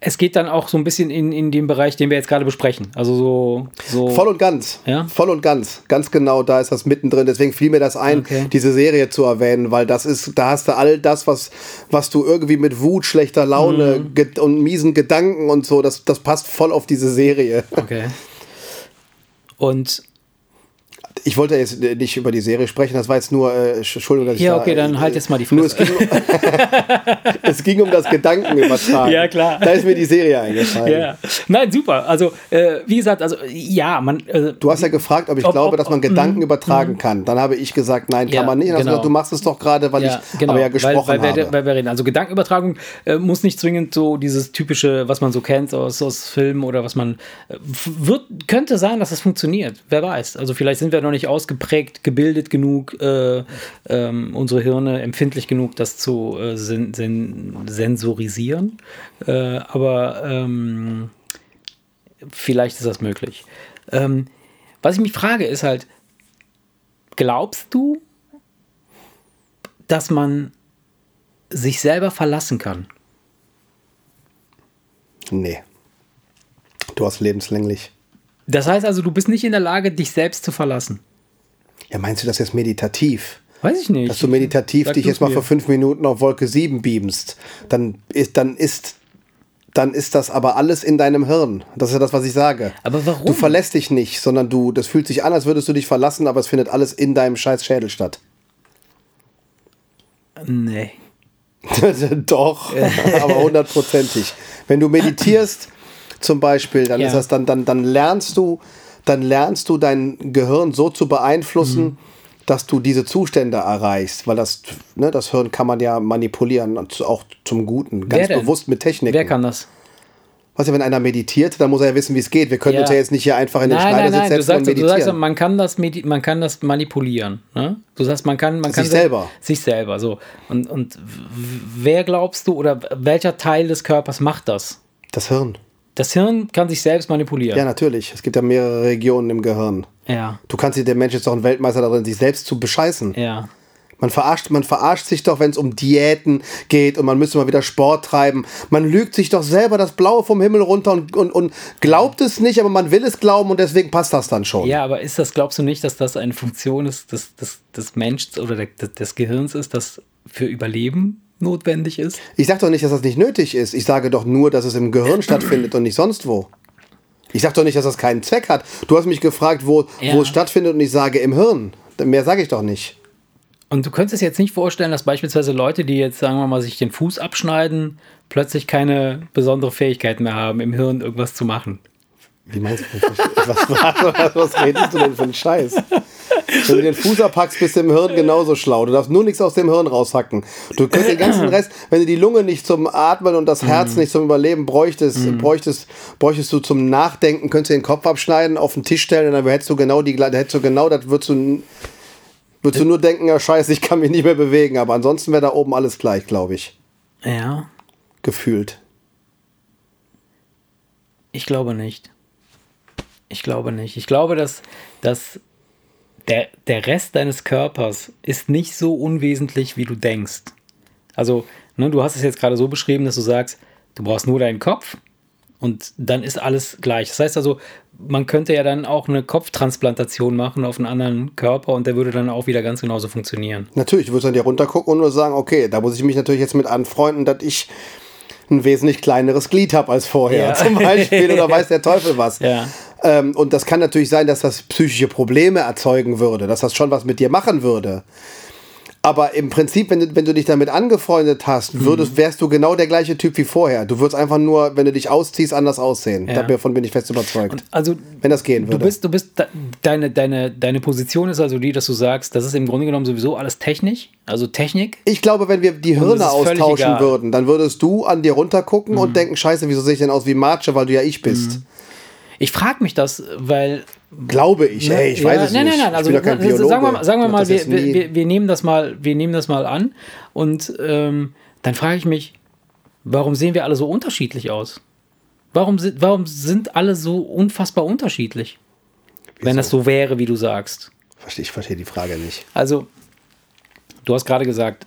es geht dann auch so ein bisschen in, in den Bereich, den wir jetzt gerade besprechen. Also so. so Voll und ganz. Ja? Voll und ganz. Ganz genau, da ist das mittendrin. Deswegen fiel mir das ein, Okay. diese Serie zu erwähnen, weil das ist, da hast du all das, was, was du irgendwie mit Wut, schlechter Laune Mhm. und miesen Gedanken und so, das, das passt voll auf diese Serie. Okay. Und Ich wollte jetzt nicht über die Serie sprechen, das war jetzt nur, äh, Entschuldigung, dass ich Ja, da, okay, dann halt jetzt mal die es Fresse. ging, [laughs] es ging um das Gedankenübertragen. Ja, klar. Da ist mir die Serie eingefallen. ja, nein, super. Also, äh, wie gesagt, also ja, man. Äh, Du hast ja gefragt, ob ich Ob- glaube, ob- dass man Gedanken mm, übertragen kann. Dann habe ich gesagt, nein, kann Ja, man nicht. Genau. gesagt, du machst es doch gerade, weil ja, ich genau, aber ja gesprochen weil, weil, habe. Weil wir reden. Also Gedankenübertragung äh, muss nicht zwingend so dieses typische, was man so kennt aus, aus Filmen oder was man äh, wird, könnte sein, dass das funktioniert. Wer weiß. Also vielleicht sind wir noch nicht ausgeprägt, gebildet genug, äh, ähm, unsere Hirne empfindlich genug, das zu äh, sen sen sensorisieren. Äh, aber ähm, vielleicht ist das möglich. Ähm, was ich mich frage, ist halt, glaubst du, dass man sich selber verlassen kann? nee. Du hast lebenslänglich. Das heißt also, du bist nicht in der Lage, dich selbst zu verlassen. Ja, meinst du das jetzt meditativ? Weiß ich nicht. Dass du meditativ Sag dich jetzt mal mir. für fünf Minuten auf Wolke 7 beamst, dann ist, dann ist, dann ist das aber alles in deinem Hirn. Das ist ja das, was ich sage. Aber warum? Du verlässt dich nicht, sondern du, das fühlt sich an, als würdest du dich verlassen, aber es findet alles in deinem scheiß Schädel statt. Nee. [laughs] Doch, [laughs] aber hundertprozentig. Wenn du meditierst, zum Beispiel, dann Ja. ist das dann, dann, dann lernst du, dann lernst du dein Gehirn so zu beeinflussen, Mhm. dass du diese Zustände erreichst, weil das, ne, das Hirn kann man ja manipulieren, auch zum Guten, ganz bewusst mit Technik. Wer kann das? Was ja, wenn einer meditiert, dann muss er ja wissen, wie es geht. Wir können Ja. uns ja jetzt nicht hier einfach in den Nein, nein, Schneidersitz nein. Du setzen sagst, und du sagst, man kann das, man kann das manipulieren. Ne? Du sagst, man kann, man kann Sich selber. Sich selber. So. Und, und wer glaubst du oder welcher Teil des Körpers macht das? das Hirn. Das Hirn kann sich selbst manipulieren. Ja, natürlich. Es gibt ja mehrere Regionen im Gehirn. Ja. Du kannst dir, der Mensch ist doch ein Weltmeister darin, sich selbst zu bescheißen. ja. Man verarscht, man verarscht sich doch, wenn es um Diäten geht und man müsste mal wieder Sport treiben. Man lügt sich doch selber das Blaue vom Himmel runter und, und, und glaubt es nicht, aber man will es glauben und deswegen passt das dann schon. Ja, aber ist das, glaubst du nicht, dass das eine Funktion ist des, des, des Menschen oder der, des, des Gehirns ist, das für Überleben notwendig ist? Ich sage doch nicht, dass das nicht nötig ist. Ich sage doch nur, dass es im Gehirn [clears throat] stattfindet und nicht sonst wo. Ich sage doch nicht, dass das keinen Zweck hat. Du hast mich gefragt, wo, Ja. wo es stattfindet und ich sage im Hirn. Mehr sage ich doch nicht. Und du könntest dir jetzt nicht vorstellen, dass beispielsweise Leute, die jetzt, sagen wir mal, sich den Fuß abschneiden, plötzlich keine besondere Fähigkeit mehr haben, im Hirn irgendwas zu machen. Wie meinst du? Was, was, was redest du denn für einen Scheiß? Wenn du den Fuß abhackst, bist du im Hirn genauso schlau. Du darfst nur nichts aus dem Hirn raushacken. Du könntest den ganzen Rest, wenn du die Lunge nicht zum Atmen und das Herz nicht zum Überleben bräuchtest, bräuchtest, bräuchtest du zum Nachdenken, könntest du den Kopf abschneiden, auf den Tisch stellen und dann hättest du genau die, hättest du genau, das würdest du, würdest du nur denken, ja scheiße, ich kann mich nicht mehr bewegen. Aber ansonsten wäre da oben alles gleich, glaube ich. Ja, Gefühlt. ich glaube nicht. Ich glaube nicht. Ich glaube, dass, dass der, der Rest deines Körpers ist nicht so unwesentlich, wie du denkst. Also, ne, du hast es jetzt gerade so beschrieben, dass du sagst, du brauchst nur deinen Kopf und dann ist alles gleich. Das heißt also, man könnte ja dann auch eine Kopftransplantation machen auf einen anderen Körper und der würde dann auch wieder ganz genauso funktionieren. Natürlich, du würdest dann dir runtergucken und nur sagen, okay, da muss ich mich natürlich jetzt mit anfreunden, dass ich ein wesentlich kleineres Glied habe als vorher, Ja. zum Beispiel, [laughs] oder weiß der Teufel was. Ja. Ähm, und das kann natürlich sein, dass das psychische Probleme erzeugen würde, dass das schon was mit dir machen würde. Aber im Prinzip, wenn du, wenn du dich damit angefreundet hast, Mhm. würdest, wärst du genau der gleiche Typ wie vorher. Du würdest einfach nur, wenn du dich ausziehst, anders aussehen. Ja. Davon bin ich fest überzeugt. Also wenn das gehen du würde. bist, du bist, de- deine, deine, deine Position ist also die, dass du sagst, das ist im Grunde genommen sowieso alles Technik, also Technik. ich glaube, wenn wir die Hirne austauschen. Mhm. würden, dann würdest du an dir runtergucken und denken, scheiße, wieso sehe ich denn aus wie Marche, weil du ja ich bist. Ich frage mich das, weil Glaube ich. Hey, ich Ne? Ja, weiß es nein, nicht. Nein, nein, also ich kein also Biologe. sagen wir, mal- sagen wir Ich mal, das wir, wir, wir, nehmen das mal, wir nehmen das mal an und ähm, dann frage ich mich, warum sehen wir alle so unterschiedlich aus? Warum sind, warum sind alle so unfassbar unterschiedlich? Wenn es so wäre, wie du sagst. Ich verstehe die Frage nicht. Also, du hast gerade gesagt,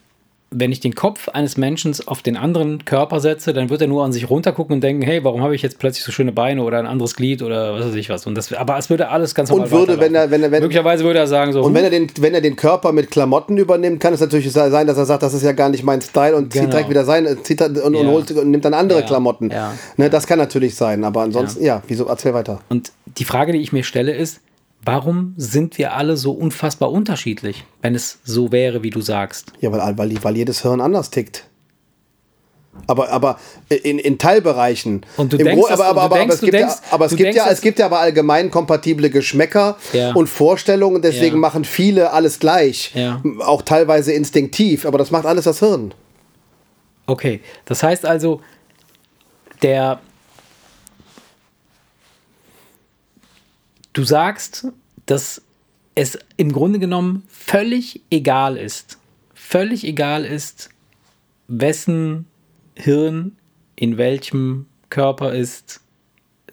wenn ich den Kopf eines Menschen auf den anderen Körper setze, dann wird er nur an sich runtergucken und denken, hey, warum habe ich jetzt plötzlich so schöne Beine oder ein anderes Glied oder was weiß ich was. Und das, aber es würde alles ganz normal Und würde, wenn er- wenn er- wenn- Möglicherweise würde er sagen so, Und wenn er, den, wenn er den Körper mit Klamotten übernimmt, kann es natürlich sein, dass er sagt, das ist ja gar nicht mein Style und zieht Genau. direkt wieder sein, äh, zieht und, und, Ja. holt, und nimmt dann andere Ja. Klamotten. Ja. Ne, das kann natürlich sein, aber ansonsten, ja, wieso, erzähl weiter. Und die Frage, die ich mir stelle, ist, warum sind wir alle so unfassbar unterschiedlich, wenn es so wäre, wie du sagst? Ja, weil, weil, weil jedes Hirn anders tickt. Aber, aber in, in Teilbereichen. Und du denkst, aber, aber, aber, es gibt ja, aber es gibt ja, es gibt ja aber allgemein kompatible Geschmäcker Ja. und Vorstellungen, deswegen Ja. machen viele alles gleich. Ja. Auch teilweise instinktiv, aber das macht alles das Hirn. Okay, das heißt also, der. Du sagst, dass es im Grunde genommen völlig egal ist, völlig egal ist, wessen Hirn in welchem Körper ist.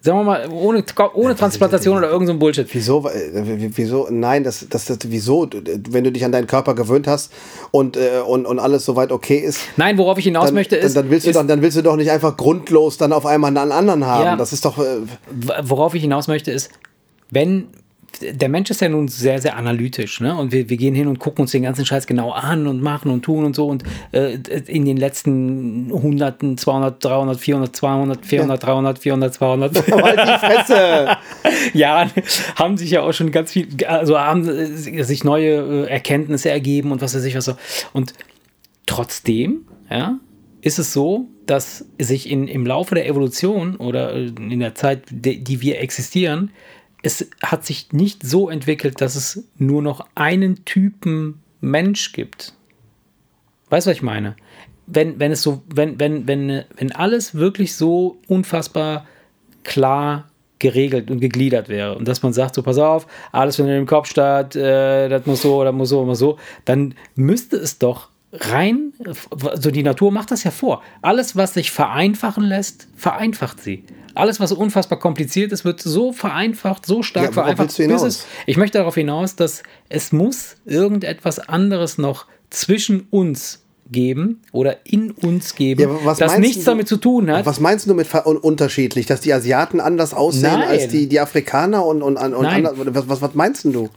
Sagen wir mal, ohne, ohne Transplantation oder irgend so Bullshit. Wieso? äh, Wieso? Nein, das, das, das, wieso? Wenn du dich an deinen Körper gewöhnt hast und, äh, und, und alles soweit okay ist, Nein, worauf ich hinaus dann, möchte, ist, dann, dann, willst du ist doch, dann willst du doch nicht einfach grundlos dann auf einmal einen anderen haben. Ja. Das ist doch. Äh, worauf ich hinaus möchte, ist, wenn der Mensch ist ja nun sehr, sehr analytisch, ne? Und wir, wir gehen hin und gucken uns den ganzen Scheiß genau an und machen und tun und so. Und äh, in den letzten Hunderten, 200, 300, 400, 200, 400, 300, 400, 200 halt! [laughs] Jahren haben sich ja auch schon ganz viel, also haben sich neue äh, Erkenntnisse ergeben und was weiß ich was so. Und trotzdem, ja, ist es so, dass sich in, im Laufe der Evolution oder äh, in der Zeit, die wir existieren, es hat sich nicht so entwickelt, dass es nur noch einen Typen Mensch gibt. Weißt du, was ich meine? Wenn, wenn es so, wenn, wenn, wenn, wenn alles wirklich so unfassbar klar geregelt und gegliedert wäre und dass man sagt, so pass auf, alles findet im Kopf statt, äh, das muss so oder muss so muss so, dann müsste es doch rein, also die Natur macht das ja vor. Alles, was sich vereinfachen lässt, vereinfacht sie. Alles, was unfassbar kompliziert ist, wird so vereinfacht, so stark Ja, vereinfacht. es, ich möchte darauf hinaus, dass es muss irgendetwas anderes noch zwischen uns geben oder in uns geben, Ja, das nichts du- damit zu tun hat. Was meinst du mit unterschiedlich? Dass die Asiaten anders aussehen Nein. als die, die Afrikaner und, und, und Nein. anders, was, was, meinst du?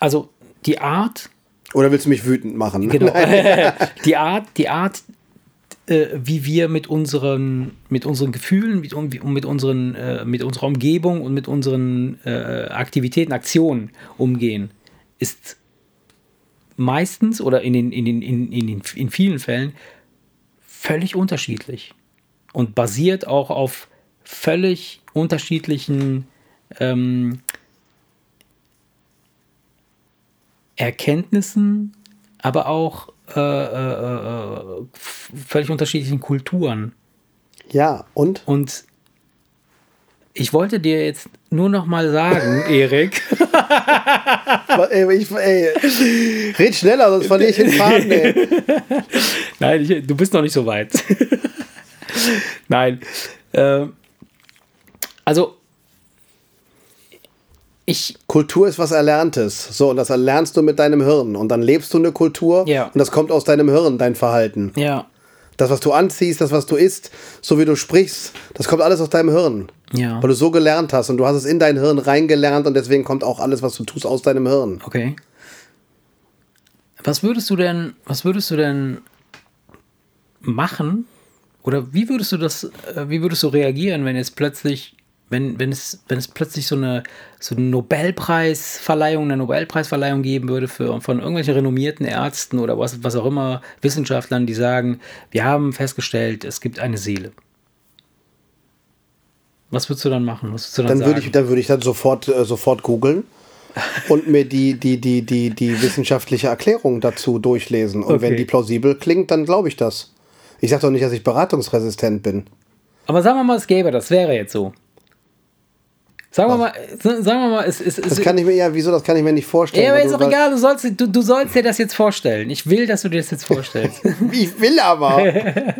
Also die Art, Oder willst du mich wütend machen? genau, [laughs] [laughs] die Art, die Art, äh, wie wir mit unseren, mit unseren Gefühlen, mit, mit, unseren, äh, mit unserer Umgebung und mit unseren äh, Aktivitäten, Aktionen umgehen, ist meistens oder in, den, in, den, in, in, den, in vielen Fällen völlig unterschiedlich und basiert auch auf völlig unterschiedlichen ähm, Erkenntnissen, aber auch äh, äh, äh, völlig unterschiedlichen Kulturen. Ja, und? Und ich wollte dir jetzt nur noch mal sagen, [laughs] Erik, ey, ich, ey, red schneller, sonst verliere ich den Faden, ey. [laughs] nein, ich, du bist noch nicht so weit. [laughs] nein, äh, also ich Kultur ist was Erlerntes. So, und das erlernst du mit deinem Hirn. Und dann lebst du eine Kultur Ja. und das kommt aus deinem Hirn, dein Verhalten. ja Das, was du anziehst, das, was du isst, so wie du sprichst, das kommt alles aus deinem Hirn. Ja. Weil du so gelernt hast und du hast es in dein Hirn reingelernt und deswegen kommt auch alles, was du tust, aus deinem Hirn. Okay. Was würdest du denn, was würdest du denn machen? Oder wie würdest du das, äh, wie würdest du reagieren, wenn jetzt plötzlich wenn, wenn, es, wenn es plötzlich so eine, so eine Nobelpreisverleihung, eine Nobelpreisverleihung geben würde für, von irgendwelchen renommierten Ärzten oder was, was auch immer, Wissenschaftlern, die sagen, wir haben festgestellt, es gibt eine Seele. Was würdest du dann machen? Was würdest du dann, Dann sagen? würde ich, dann würde ich dann sofort, äh, sofort googeln und mir die, die, die, die, die wissenschaftliche Erklärung dazu durchlesen. Und wenn Okay. die plausibel klingt, dann glaube ich das. Ich sage doch nicht, dass ich beratungsresistent bin. Aber sagen wir mal, es gäbe das, wäre jetzt so. Sagen wir mal, sagen wir mal, es ist. Das kann ich mir ja, wieso, das kann ich mir nicht vorstellen. ja, aber ist du- doch egal, du sollst, du, du sollst dir das jetzt vorstellen. Ich will, dass du dir das jetzt vorstellst. [laughs] Ich will aber. [laughs]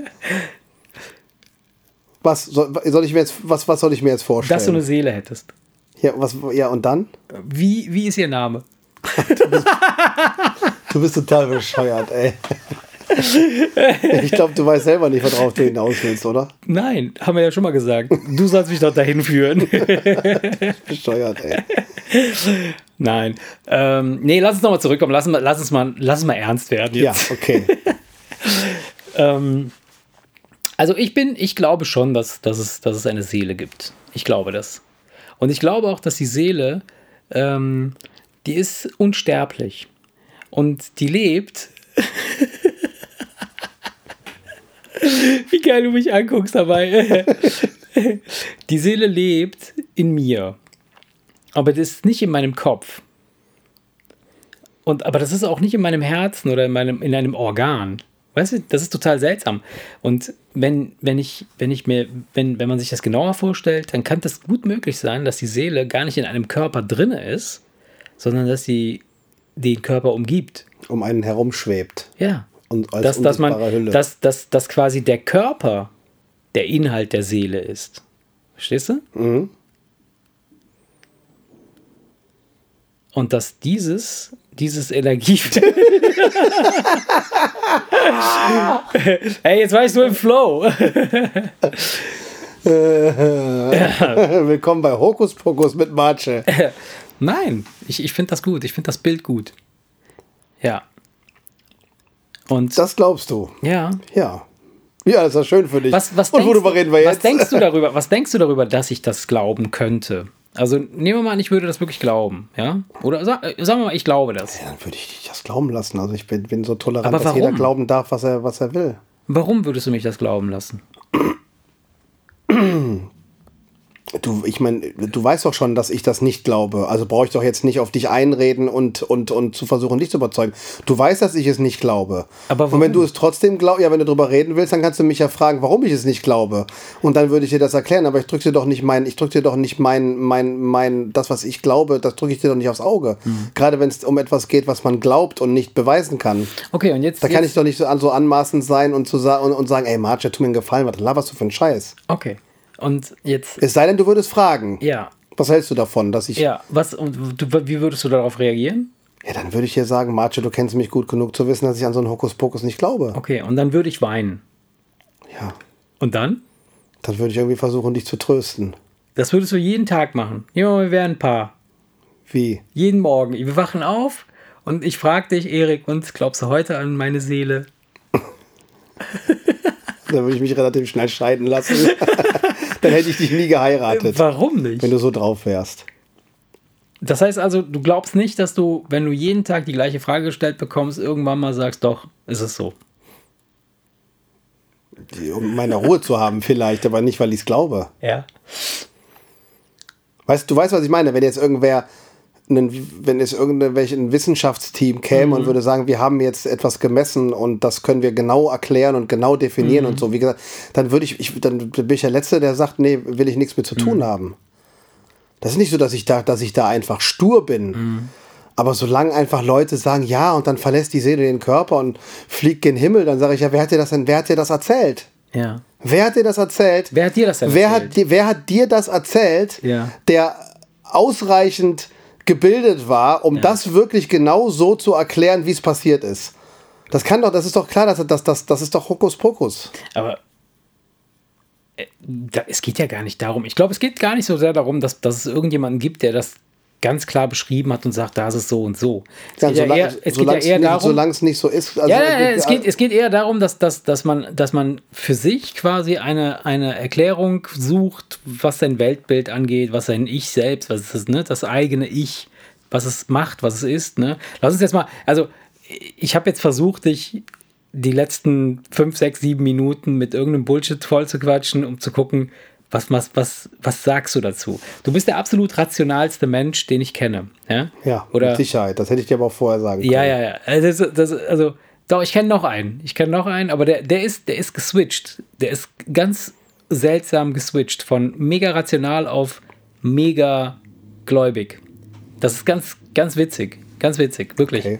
was soll, soll ich mir jetzt, was, was soll ich mir jetzt vorstellen? dass du eine Seele hättest. ja, was, ja, und dann? Wie, wie ist ihr Name? [laughs] Du bist total bescheuert, ey. Ich glaube, du weißt selber nicht, worauf du hinaus willst, oder? Nein, haben wir ja schon mal gesagt. Du sollst mich doch dahin führen. [laughs] Bescheuert, ey. Nein. Ähm, nee, lass uns nochmal zurückkommen. Lass, uns mal- lass, uns mal, lass uns mal ernst werden Ja, jetzt. okay. [laughs] Ähm, also ich bin, ich glaube schon, dass, dass, es, dass es eine Seele gibt. Ich glaube das. Und ich glaube auch, dass die Seele, ähm, die ist unsterblich. Und die lebt. [laughs] [laughs] Wie geil du mich anguckst dabei. [laughs] die Seele lebt in mir. Aber das ist nicht in meinem Kopf. Und, aber das ist auch nicht in meinem Herzen oder in, meinem, in einem Organ. Weißt du, das ist total seltsam. Und wenn, wenn ich, wenn ich mir, wenn, wenn man sich das genauer vorstellt, dann kann das gut möglich sein, dass die Seele gar nicht in einem Körper drinne ist, sondern dass sie den Körper umgibt. Um einen herumschwebt. Ja. Und als dass, dass man, Hülle. dass, dass, dass quasi der Körper der Inhalt der Seele ist. Verstehst du? Mhm. Und dass dieses, dieses Energie. [laughs] Ey, jetzt war ich so im Flow. [laughs] Willkommen bei Hokus Pokus mit Marce. Nein, ich, ich finde das gut. Ich finde das Bild gut. Ja. Und Das glaubst du. ja. Ja. Ja, das ist schön für dich. Was, was, Und worüber reden wir was jetzt? denkst du [laughs] darüber? Was denkst du darüber, dass ich das glauben könnte? Also nehmen wir mal an, ich würde das wirklich glauben, ja? Oder sag, äh, sagen wir mal, ich glaube das. Ja, dann würde ich dich das glauben lassen. Also ich bin, bin so tolerant, dass jeder glauben darf, was er, was er will. Warum würdest du mich das glauben lassen? Du, ich meine, du weißt doch schon, dass ich das nicht glaube. Also brauche ich doch jetzt nicht auf dich einreden und, und, und zu versuchen, dich zu überzeugen. Du weißt, dass ich es nicht glaube. Aber und wenn warum? du es trotzdem glaubst, ja, wenn du drüber reden willst, dann kannst du mich ja fragen, warum ich es nicht glaube. Und dann würde ich dir das erklären. Aber ich drücke dir doch nicht mein, ich drücke dir doch nicht mein, mein, mein, das, was ich glaube, das drücke ich dir doch nicht aufs Auge. Mhm. Gerade wenn es um etwas geht, was man glaubt und nicht beweisen kann. Okay, und jetzt. Da kann jetzt, ich doch nicht so, an, so anmaßend sein und, zu und, und sagen, ey, Marge, tu mir einen Gefallen, was laberst du für einen Scheiß? Okay. Und jetzt. Es sei denn, du würdest fragen. Ja. Was hältst du davon, dass ich. Ja, Ja, was und du, wie würdest du darauf reagieren? dann würde ich dir sagen, Marce, du kennst mich gut genug zu wissen, dass ich an so einen Hokuspokus nicht glaube. Okay, und dann würde ich weinen. Ja. Und dann? Dann würde ich irgendwie versuchen, dich zu trösten. Das würdest du jeden Tag machen. Ja, wir wären ein Paar. Wie? Jeden Morgen. Wir wachen auf und ich frage dich, Erik, und glaubst du heute an meine Seele? [laughs] Dann würde ich mich relativ schnell scheiden lassen. [laughs] Dann hätte ich dich nie geheiratet, Warum nicht? wenn du so drauf wärst. Das heißt also, du glaubst nicht, dass du, wenn du jeden Tag die gleiche Frage gestellt bekommst, irgendwann mal sagst, doch, ist es so. Um meine Ruhe zu haben, vielleicht, aber nicht, weil ich es glaube. Ja. Weißt du, weißt, was ich meine? Wenn jetzt irgendwer, einen, wenn es irgendwelche ein Wissenschaftsteam käme Mhm. und würde sagen, wir haben jetzt etwas gemessen und das können wir genau erklären und genau definieren Mhm. und so, wie gesagt, dann würde ich, ich, dann bin ich der Letzte, der sagt, nee, will ich nichts mit zu Mhm. tun haben. Das ist nicht so, dass ich da, dass ich da einfach stur bin. Mhm. Aber solange einfach Leute sagen, ja, und dann verlässt die Seele den Körper und fliegt gen Himmel, dann sage ich, ja, wer hat dir das denn, wer hat dir das erzählt? Ja. Wer hat dir das erzählt? Wer hat dir das denn wer erzählt? Hat, wer hat dir das erzählt, Ja. der ausreichend gebildet war, um das wirklich genau so zu erklären, wie es passiert ist? Das kann doch, das ist doch klar, dass das, das, das ist doch Hokuspokus. Aber äh, es geht ja gar nicht darum. Ich glaube, es geht gar nicht so sehr darum, dass, dass es irgendjemanden gibt, der das ganz klar beschrieben hat und sagt, da ist es so und so. Es Ja, geht ja solange, eher, es geht ja eher nicht, darum, solange es nicht so ist. Also, ja, ja, ja, es, geht, es geht eher darum, dass, dass, dass, man, dass man für sich quasi eine, eine Erklärung sucht, was sein Weltbild angeht, was sein Ich selbst, was ist das, ne, das eigene Ich, was es macht, was es ist. Ne? Lass uns jetzt mal, also ich habe jetzt versucht, dich die letzten fünf, sechs, sieben Minuten mit irgendeinem Bullshit voll zu quatschen, um zu gucken, was, was, was, was sagst du dazu? Du bist der absolut rationalste Mensch, den ich kenne. Ja, ja, Oder, mit Sicherheit. Das hätte ich dir aber auch vorher sagen können. ja, ja, ja. Also, das, also doch, ich kenne noch einen. Ich kenne noch einen, aber der, der, ist, der ist geswitcht. Der ist ganz seltsam geswitcht von mega rational auf mega gläubig. Das ist ganz, ganz witzig. Ganz witzig, wirklich. Okay.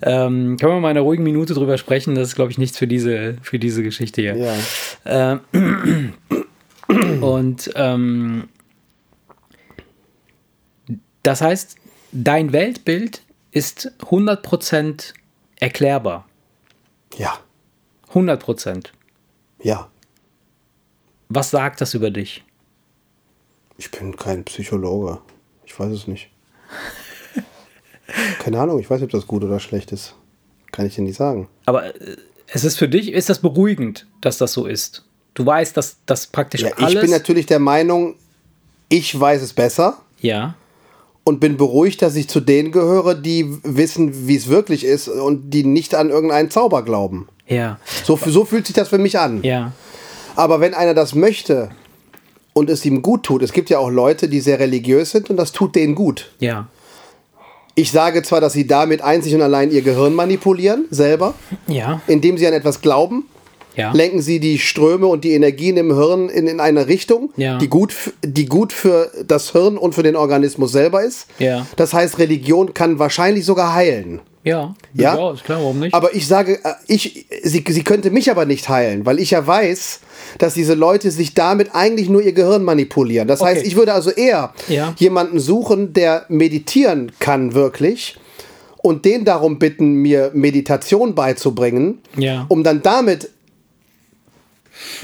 Ähm, können wir mal in einer ruhigen Minute drüber sprechen? Das ist, glaube ich, nichts für diese, für diese Geschichte hier. Ja. Ähm, [clears throat] und ähm, das heißt, dein Weltbild ist 100% erklärbar. Ja. 100%. Ja. Was sagt das über dich? Ich bin kein Psychologe. Ich weiß es nicht. Keine Ahnung, ich weiß nicht, ob das gut oder schlecht ist. Kann ich dir nicht sagen. Aber äh, es ist für dich, ist das beruhigend, dass das so ist? Du weißt, dass das praktisch Ja, alles... ich bin natürlich der Meinung, ich weiß es besser ja, und bin beruhigt, dass ich zu denen gehöre, die wissen, wie es wirklich ist und die nicht an irgendeinen Zauber glauben. ja, So, so fühlt sich das für mich an. ja, Aber wenn einer das möchte und es ihm gut tut, es gibt ja auch Leute, die sehr religiös sind und das tut denen gut. ja, Ich sage zwar, dass sie damit einzig und allein ihr Gehirn manipulieren, selber, ja, indem sie an etwas glauben, ja. lenken sie die Ströme und die Energien im Hirn in, in eine Richtung, Ja. die, gut, die gut für das Hirn und für den Organismus selber ist. Ja. Das heißt, Religion kann wahrscheinlich sogar heilen. Ja, Ja? ist klar, warum nicht? Aber ich sage, äh, ich, sie, sie könnte mich aber nicht heilen, weil ich ja weiß, dass diese Leute sich damit eigentlich nur ihr Gehirn manipulieren. Das heißt, Okay. ich würde also eher Ja. jemanden suchen, der meditieren kann wirklich und den darum bitten, mir Meditation beizubringen, Ja. um dann damit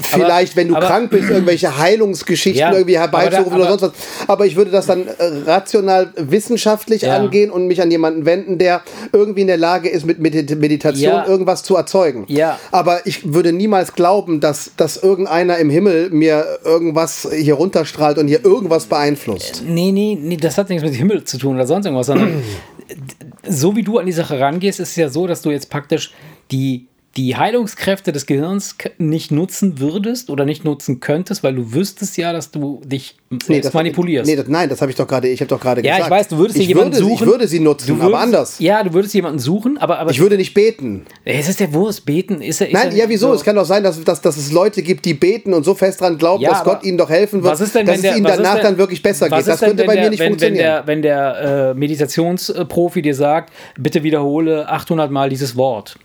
vielleicht, wenn du aber- krank bist, irgendwelche [clears throat] Heilungsgeschichten Ja, irgendwie aber herbeizurufen da- oder aber- sonst was. Aber ich würde das dann äh, rational wissenschaftlich Ja. angehen und mich an jemanden wenden, der irgendwie in der Lage ist, mit Medit- Meditation Ja. irgendwas zu erzeugen. Ja. Aber ich würde niemals glauben, dass, dass irgendeiner im Himmel mir irgendwas hier runterstrahlt und hier irgendwas beeinflusst. Nee, nee, nee, das hat nichts mit Himmel zu tun oder sonst irgendwas, sondern [clears throat] so wie du an die Sache rangehst, ist es ja so, dass du jetzt praktisch die, die Heilungskräfte des Gehirns nicht nutzen würdest oder nicht nutzen könntest, weil du wüsstest ja, dass du dich selbst manipulierst. Nee, das, nein, das habe ich doch gerade, ich habe doch gerade ja, gesagt. ich weiß, du würdest ich jemanden würde, suchen. Ich würde sie nutzen, würdest, aber anders. Ja, du würdest jemanden suchen, aber, aber Ich würde nicht beten. es ist ja Wurst, beten ist ja. Ist Nein, ja, wieso? so- Es kann doch sein, dass, dass, dass es Leute gibt, die beten und so fest dran glauben, Ja, dass Gott ihnen doch helfen wird, was ist denn, dass wenn der, es ihnen danach denn, dann wirklich besser geht. Das denn, könnte bei der, mir nicht wenn, funktionieren. Wenn der, wenn der äh, Meditationsprofi dir sagt, bitte wiederhole 800 Mal dieses Wort.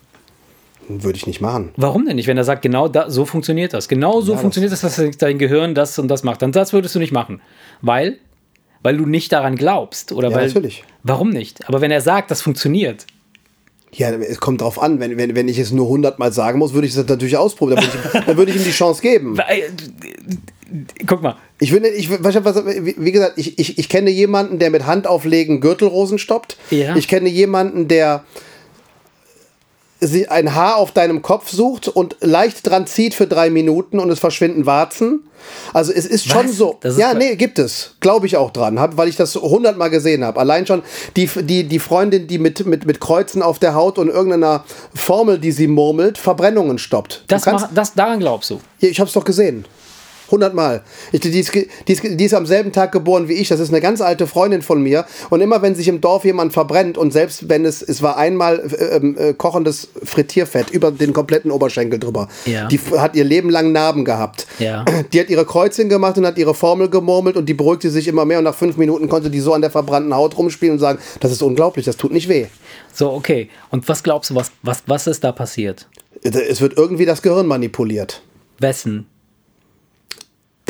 Würde ich nicht machen. Warum denn nicht? Wenn er sagt, genau da, so funktioniert das. Genau so Ja, funktioniert das, dass dein Gehirn das und das macht. Dann das würdest du nicht machen. Weil? Weil du nicht daran glaubst. Oder Ja, weil, natürlich. Warum nicht? Aber wenn er sagt, das funktioniert. Ja, es kommt drauf an. Wenn, wenn, wenn ich es nur 100 Mal sagen muss, würde ich es natürlich ausprobieren. Dann würde ich, [laughs] dann würde ich ihm die Chance geben. Weil- Guck mal. Ich will, nicht- ich, wie gesagt, ich, ich, ich kenne jemanden, der mit Handauflegen Gürtelrosen stoppt. Ja. Ich kenne jemanden, der sie ein Haar auf deinem Kopf sucht und leicht dran zieht für drei Minuten und es verschwinden Warzen. Also es ist schon Was? so. Das ist ja, nee, gibt es. Glaube ich auch dran, hab, weil ich das hundertmal gesehen habe. Allein schon die, die, die Freundin, die mit, mit, mit Kreuzen auf der Haut und irgendeiner Formel, die sie murmelt, Verbrennungen stoppt. Das, kannst, mach, das daran glaubst du. ja, ich hab's doch gesehen. Hundertmal. Ich, die, ist, die, ist, die ist am selben Tag geboren wie ich. Das ist eine ganz alte Freundin von mir. Und immer wenn sich im Dorf jemand verbrennt und selbst wenn es, es war einmal äh, ähm, äh, kochendes Frittierfett über den kompletten Oberschenkel drüber. Ja. Die hat ihr Leben lang Narben gehabt. Ja. Die hat ihre Kreuzchen gemacht und hat ihre Formel gemurmelt und die beruhigte sich immer mehr. Und nach fünf Minuten konnte die so an der verbrannten Haut rumspielen und sagen, das ist unglaublich, das tut nicht weh. So, okay. Und was glaubst du, was, was, was ist da passiert? Es wird irgendwie das Gehirn manipuliert. Wessen?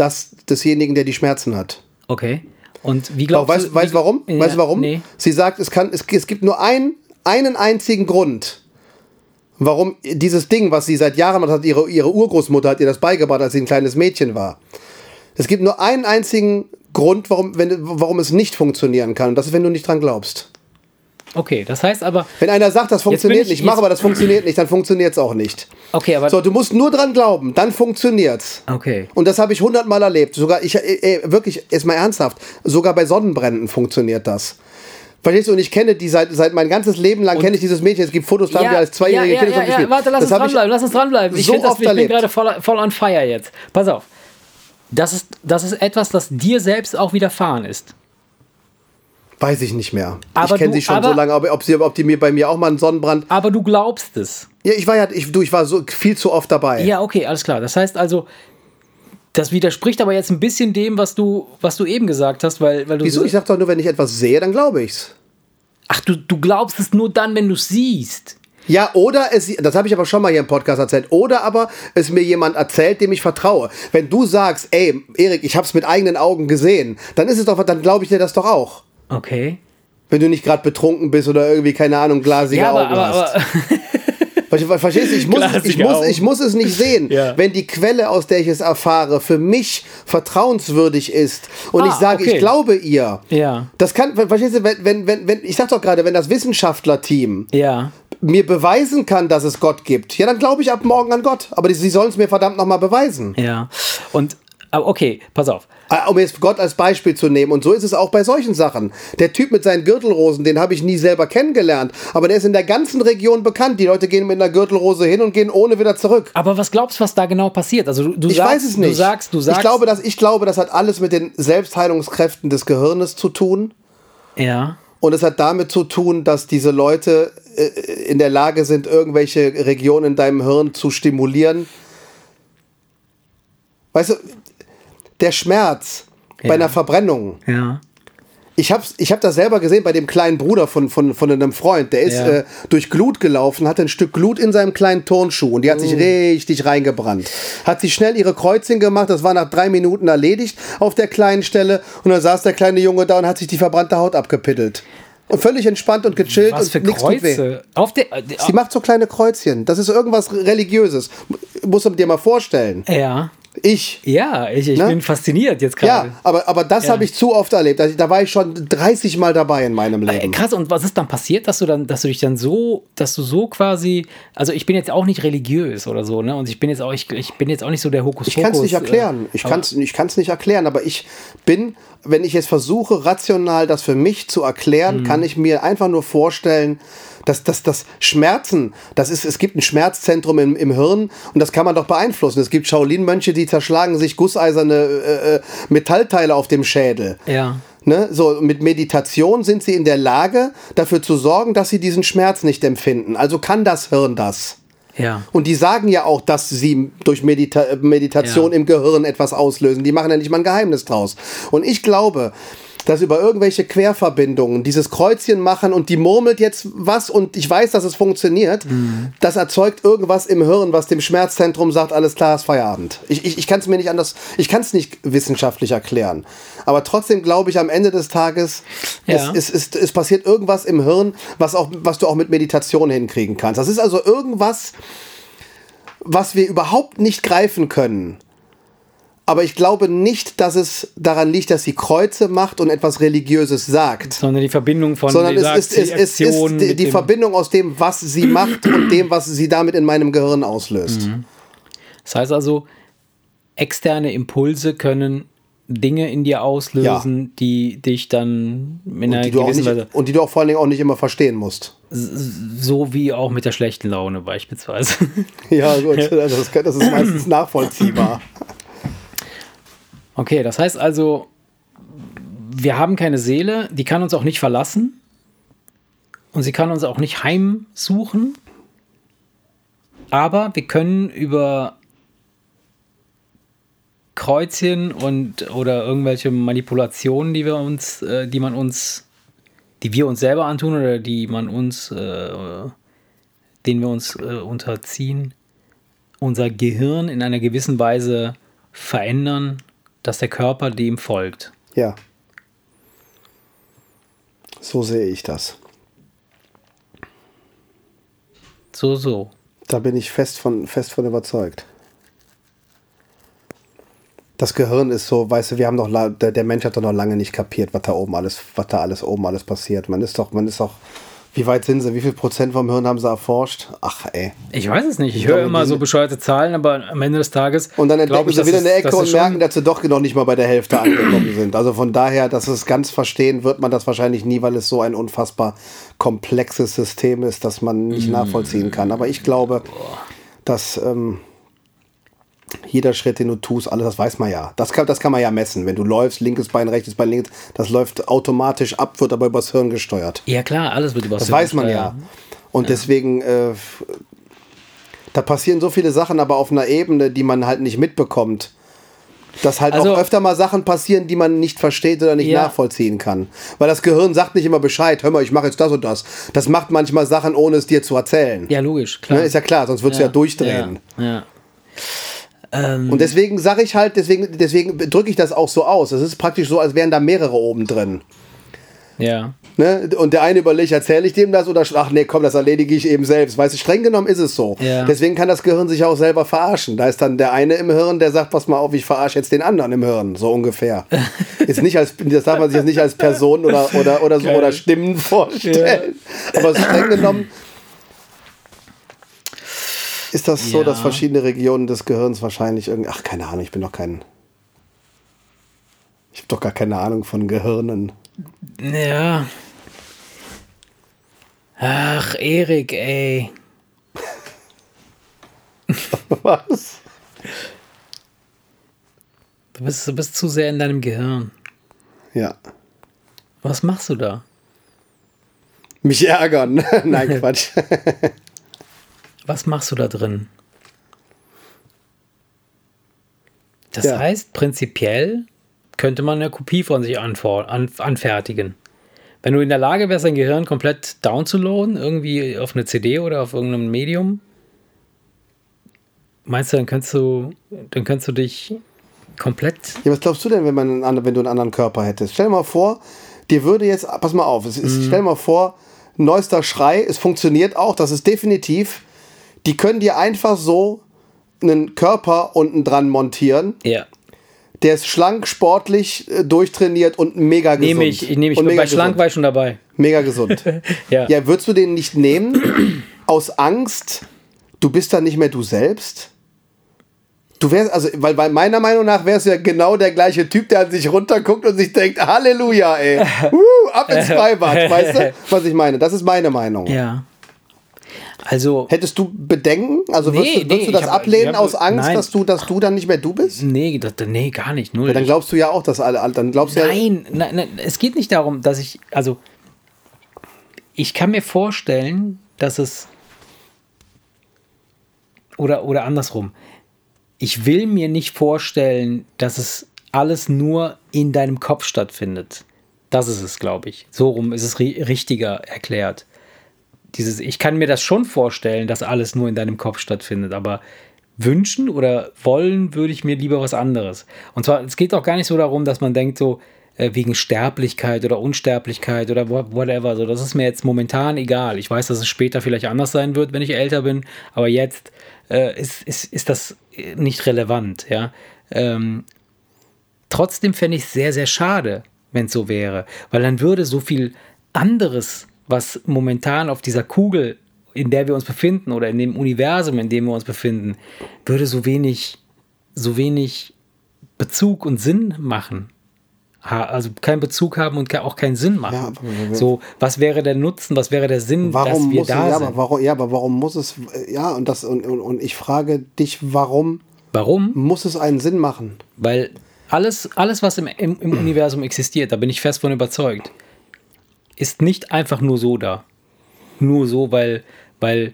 Das desjenigen, der die Schmerzen hat. Okay. Und wie glaubst weißt du. weißt wie- warum? Ja, weißt du warum? Nee. Sie sagt, es, kann, es, es gibt nur ein, einen einzigen Grund, warum dieses Ding, was sie seit Jahren hat, ihre, ihre Urgroßmutter hat ihr das beigebracht, als sie ein kleines Mädchen war. Es gibt nur einen einzigen Grund, warum, wenn, warum es nicht funktionieren kann. Und das ist, wenn du nicht dran glaubst. Okay, das heißt aber. Wenn einer sagt, das funktioniert ich- nicht, mach aber das funktioniert nicht, dann funktioniert es auch nicht. Okay, aber. So, du musst nur dran glauben, dann funktioniert's. Okay. Und das habe ich hundertmal erlebt. Sogar, ich, äh, äh, wirklich, jetzt mal ernsthaft, sogar bei Sonnenbränden funktioniert das. Verstehst du? Und ich kenne die seit, seit mein ganzes Leben lang kenne ich dieses Mädchen. Es gibt Fotos, da haben wir als zweijährige ja, Kinder ja, schon ja, gespielt. Warte, lass das uns dranbleiben, lass uns dranbleiben. Ich, so das, ich bin gerade voll, voll on fire jetzt. Pass auf. Das ist, das ist etwas, das dir selbst auch widerfahren ist. Weiß ich nicht mehr. Aber ich kenne sie schon aber- so lange, ob, ob, sie, ob die mir bei mir auch mal einen Sonnenbrand. Aber du glaubst es. Ja, ich war ja, ich, du, ich war so viel zu oft dabei. Ja, okay, alles klar. Das heißt also, das widerspricht aber jetzt ein bisschen dem, was du, was du eben gesagt hast, weil, weil du Wieso? so, Ich sag doch nur, wenn ich etwas sehe, dann glaube ich's. Ach, du, du glaubst es nur dann, wenn du es siehst. Ja, oder es, das habe ich aber schon mal hier im Podcast erzählt, oder aber es mir jemand erzählt, dem ich vertraue. Wenn du sagst, ey, Erik, ich habe es mit eigenen Augen gesehen, dann ist es doch, dann glaube ich dir das doch auch. Okay. Wenn du nicht gerade betrunken bist oder irgendwie, keine Ahnung, glasige Ja, aber, Augen aber, hast. aber [laughs] Ver- Verstehst du? Ich muss, es, ich, muss, ich muss es nicht sehen. Ja. Wenn die Quelle, aus der ich es erfahre, für mich vertrauenswürdig ist und Ah, ich sage, okay. ich glaube ihr. Ja. Das kann, verstehst du, wenn, wenn, wenn, ich sag doch gerade, wenn das Wissenschaftlerteam ja. mir beweisen kann, dass es Gott gibt, ja, dann glaube ich ab morgen an Gott. Aber die, sie sollen es mir verdammt nochmal beweisen. Ja. Und, aber okay, pass auf. Ah, Um jetzt Gott als Beispiel zu nehmen. Und so ist es auch bei solchen Sachen. Der Typ mit seinen Gürtelrosen, den habe ich nie selber kennengelernt. Aber der ist in der ganzen Region bekannt. Die Leute gehen mit einer Gürtelrose hin und gehen ohne wieder zurück. Aber was glaubst du, was da genau passiert? Also du, du Ich sagst, weiß es nicht. Du sagst, du sagst. ich, glaube, dass, ich glaube, das hat alles mit den Selbstheilungskräften des Gehirnes zu tun. ja. Und es hat damit zu tun, dass diese Leute äh, in der Lage sind, irgendwelche Regionen in deinem Hirn zu stimulieren. Weißt du, der Schmerz Ja. bei einer Verbrennung. Ja. Ich habe ich hab das selber gesehen bei dem kleinen Bruder von, von, von einem Freund. Der ist Ja. äh, durch Glut gelaufen, hatte ein Stück Glut in seinem kleinen Turnschuh und die hat Oh. sich richtig reingebrannt. Hat sich schnell ihre Kreuzchen gemacht, das war nach drei Minuten erledigt auf der kleinen Stelle und dann saß der kleine Junge da und hat sich die verbrannte Haut abgepittelt. Und völlig entspannt und gechillt Was für und nichts tut weh. Auf der. äh, Sie macht so kleine Kreuzchen. Das ist irgendwas Religiöses. Muss man dir mal vorstellen. ja. Ich. Ja, ich, ich Ne? bin fasziniert jetzt Ja, gerade. aber, aber das Ja. habe ich zu oft erlebt. Also, Da war ich schon 30 Mal dabei in meinem Äh, Leben. Krass, und was ist dann passiert, dass du dann, dass du dich dann so, dass du so quasi, also ich bin jetzt auch nicht religiös oder so, ne? Und ich bin jetzt auch, ich, ich bin jetzt auch nicht so der Hokuspokus. Ich kann es nicht erklären. äh, Ich kann es ich kann's nicht erklären, aber ich bin, wenn ich jetzt versuche, rational das für mich zu Mhm. erklären, kann ich mir einfach nur vorstellen, dass, dass das Schmerzen, das ist, es gibt ein Schmerzzentrum im, im Hirn und das kann man doch beeinflussen. Es gibt Shaolin-Mönche, die zerschlagen sich gusseiserne äh, äh, Metallteile auf dem Schädel. Ja. Ne? So, mit Meditation sind sie in der Lage, dafür zu sorgen, dass sie diesen Schmerz nicht empfinden. Also kann das Hirn das. Ja. Und die sagen ja auch, dass sie durch Medita Meditation Ja. im Gehirn etwas auslösen. Die machen ja nicht mal ein Geheimnis draus. Und ich glaube, dass über irgendwelche Querverbindungen dieses Kreuzchen machen und die murmelt jetzt was und ich weiß, dass es funktioniert, das erzeugt irgendwas im Hirn, was dem Schmerzzentrum sagt, alles klar, ist Feierabend. Ich, ich, ich kann es mir nicht anders, ich kann es nicht wissenschaftlich erklären. Aber trotzdem glaube ich am Ende des Tages, Ja. es, es, es, es passiert irgendwas im Hirn, was, auch, was du auch mit Meditation hinkriegen kannst. Das ist also irgendwas, was wir überhaupt nicht greifen können. Aber ich glaube nicht, dass es daran liegt, dass sie Kreuze macht und etwas Religiöses sagt. Sondern die Verbindung von Sondern es ist, es, die es ist die, die Verbindung aus dem, was sie macht und dem, was sie damit in meinem Gehirn auslöst. Mhm. Das heißt also, externe Impulse können Dinge in dir auslösen, die dich dann in einer du auch gewissen Weise, nicht, und die du auch vor allen Dingen auch nicht immer verstehen musst. so wie auch mit der schlechten Laune beispielsweise. [laughs] Ja, gut, [laughs] das, das ist meistens nachvollziehbar. Okay, das heißt also, wir haben keine Seele, die kann uns auch nicht verlassen und sie kann uns auch nicht heimsuchen, aber wir können über Kreuzchen und oder irgendwelche Manipulationen, die wir uns, äh, die man uns, die wir uns selber antun oder die man uns, äh, denen wir uns äh, unterziehen, unser Gehirn in einer gewissen Weise verändern, dass der Körper dem folgt. Ja. So sehe ich das. So, so. Da bin ich fest von, fest von überzeugt. Das Gehirn ist so, weißt du, wir haben doch, la- der, der Mensch hat doch noch lange nicht kapiert, was da oben alles, was da alles oben alles passiert. Man ist doch, man ist doch, wie weit sind sie, wie viel Prozent vom Hirn haben sie erforscht? Ach ey. Ich weiß es nicht. Ich höre glaube, immer so bescheuerte Zahlen, aber am Ende des Tages. Und dann entdecken ich, sie wieder es- eine Ecke und merken, dass sie doch noch nicht mal bei der Hälfte [clears throat] angekommen sind. Also von daher, dass es ganz verstehen wird man das wahrscheinlich nie, weil es so ein unfassbar komplexes System ist, das man nicht Mhm. nachvollziehen kann. Aber ich glaube, dass ähm, jeder Schritt, den du tust, alles, das weiß man ja. Das kann, das kann man ja messen. Wenn du läufst, linkes Bein, rechtes Bein, links, das läuft automatisch ab, wird aber übers Hirn gesteuert. Ja, klar, alles wird über Das weiß man ja. Und deswegen, äh, da passieren so viele Sachen, aber auf einer Ebene, die man halt nicht mitbekommt. Dass halt Also- auch öfter mal Sachen passieren, die man nicht versteht oder nicht Ja. nachvollziehen kann. Weil das Gehirn sagt nicht immer Bescheid, hör mal, ich mache jetzt das und das. Das macht manchmal Sachen, ohne es dir zu erzählen. Ja, logisch, klar. Ne, ist ja klar, sonst würdest du ja durchdrehen. Ja. ja. Ähm, Und deswegen sage ich halt, deswegen, deswegen drücke ich das auch so aus. Es ist praktisch so, als wären da mehrere oben drin. ja. Ne? Und der eine überlegt, erzähle ich dem das oder ach nee, komm, das erledige ich eben selbst. Weißt du, streng genommen ist es so. Ja. Deswegen kann das Gehirn sich auch selber verarschen. Da ist dann der eine im Hirn, der sagt, pass mal auf, ich verarsche jetzt den anderen im Hirn, so ungefähr. [laughs] ist nicht als, das darf man sich jetzt nicht als Person oder, oder, oder so Geil. oder Stimmen vorstellen. Aber streng genommen ist das so, Ja. dass verschiedene Regionen des Gehirns wahrscheinlich irgendwie, ach keine Ahnung, ich bin doch kein, ich habe doch gar keine Ahnung von Gehirnen. Ja. Ach, Erik, ey. [laughs] Was? Du bist, du bist zu sehr in deinem Gehirn. Ja. Was machst du da? Mich ärgern. [laughs] Nein, [laughs] Quatsch. Was machst du da drin? Das Ja. heißt, prinzipiell könnte man eine Kopie von sich anfertigen. Wenn du in der Lage wärst, dein Gehirn komplett downzuladen, irgendwie auf eine CD oder auf irgendeinem Medium, meinst du, dann könntest du, dann könntest du dich komplett. Ja, was glaubst du denn, wenn, man einen, wenn du einen anderen Körper hättest? Stell dir mal vor, dir würde jetzt, pass mal auf, es ist, Mhm. stell dir mal vor, neuester Schrei, es funktioniert auch, das ist definitiv, die können dir einfach so einen Körper unten dran montieren, Ja. der ist schlank, sportlich, äh, durchtrainiert und mega gesund. Nehme ich, ich nehme ich. Und Bei mega Schlank gesund. war ich schon dabei. Mega gesund. [laughs] Ja. Ja, würdest du den nicht nehmen aus Angst, du bist dann nicht mehr du selbst? Du wärst, also, weil, weil meiner Meinung nach wärst du ja genau der gleiche Typ, der an sich runterguckt und sich denkt, Halleluja, ey. [laughs] Uh, ab ins [laughs] Freibad, weißt du, was ich meine? Das ist meine Meinung. Ja. Also. Hättest du Bedenken? Also würdest, Nee, du, würdest nee, du das hab- ablehnen hab- aus Angst, nein. dass du, dass du dann nicht mehr du bist? Nee, das, nee, gar nicht. Null. Ja, dann glaubst du ja auch, dass alle, dann glaubst du ja, Nein, nein, nein, es geht nicht darum, dass ich, also ich kann mir vorstellen, dass es oder, oder andersrum. Ich will mir nicht vorstellen, dass es alles nur in deinem Kopf stattfindet. Das ist es, glaube ich. So rum ist es ri richtiger erklärt. Dieses, ich kann mir das schon vorstellen, dass alles nur in deinem Kopf stattfindet, aber wünschen oder wollen würde ich mir lieber was anderes. Und zwar, es geht auch gar nicht so darum, dass man denkt, so äh, wegen Sterblichkeit oder Unsterblichkeit oder wha- whatever. So, das ist mir jetzt momentan egal. Ich weiß, dass es später vielleicht anders sein wird, wenn ich älter bin, aber jetzt äh, ist, ist, ist das äh, nicht relevant, ja. Ähm, trotzdem fände ich es sehr, sehr schade, wenn es so wäre, weil dann würde so viel anderes, was momentan auf dieser Kugel, in der wir uns befinden oder in dem Universum, in dem wir uns befinden, würde so wenig, so wenig Bezug und Sinn machen. Also keinen Bezug haben und auch keinen Sinn machen. Ja, wir- so, was wäre der Nutzen, was wäre der Sinn, dass warum wir muss, da ja, sind? aber warum, ja, aber warum muss es, ja, und das, und, und, und ich frage dich, warum Warum? muss es einen Sinn machen? Weil alles, alles was im, im, im Universum existiert, da bin ich fest von überzeugt, ist nicht einfach nur so da. Nur so, weil, weil,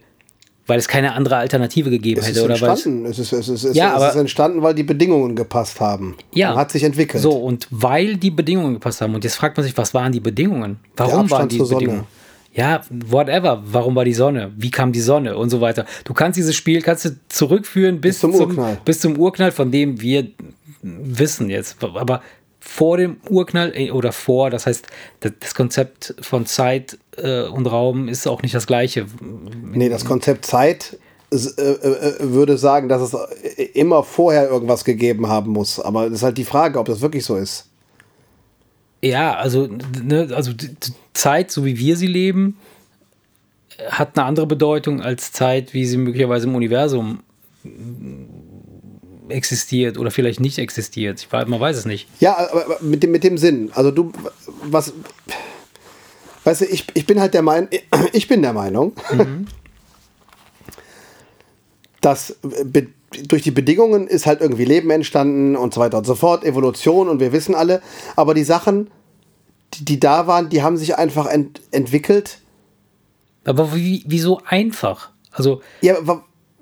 weil es keine andere Alternative gegeben Es ist hätte. Oder weil es. Es ist, es, ist, es, Ja, es aber- ist entstanden, weil die Bedingungen gepasst haben. ja, Und hat sich entwickelt. So, und weil die Bedingungen gepasst haben. Und jetzt fragt man sich, was waren die Bedingungen? Warum waren die. Bedingungen? Ja, whatever. Warum war die Sonne? Wie kam die Sonne? Und so weiter. Du kannst dieses Spiel kannst du zurückführen bis, Bis zum Urknall. bis zum Urknall, von dem wir wissen jetzt. Aber vor dem Urknall äh, oder vor, das heißt, das das Konzept von Zeit äh, und Raum ist auch nicht das gleiche. Nee, das Konzept Zeit äh, würde sagen, dass es immer vorher irgendwas gegeben haben muss. Aber das ist halt die Frage, ob das wirklich so ist. Ja, also, ne, also Zeit, so wie wir sie leben, hat eine andere Bedeutung als Zeit, wie sie möglicherweise im Universum existiert oder vielleicht nicht existiert. Ich, weiß- man weiß es nicht. Ja, aber mit dem, mit dem Sinn. Also du, was, weißt du, ich, ich bin halt der Meinung, [clears throat] ich bin der Meinung, [laughs] dass be, durch die Bedingungen ist halt irgendwie Leben entstanden und so weiter und so fort, Evolution und wir wissen alle, aber die Sachen, die, die da waren, die haben sich einfach ent, entwickelt. Aber wie, wieso einfach? Also, Ja,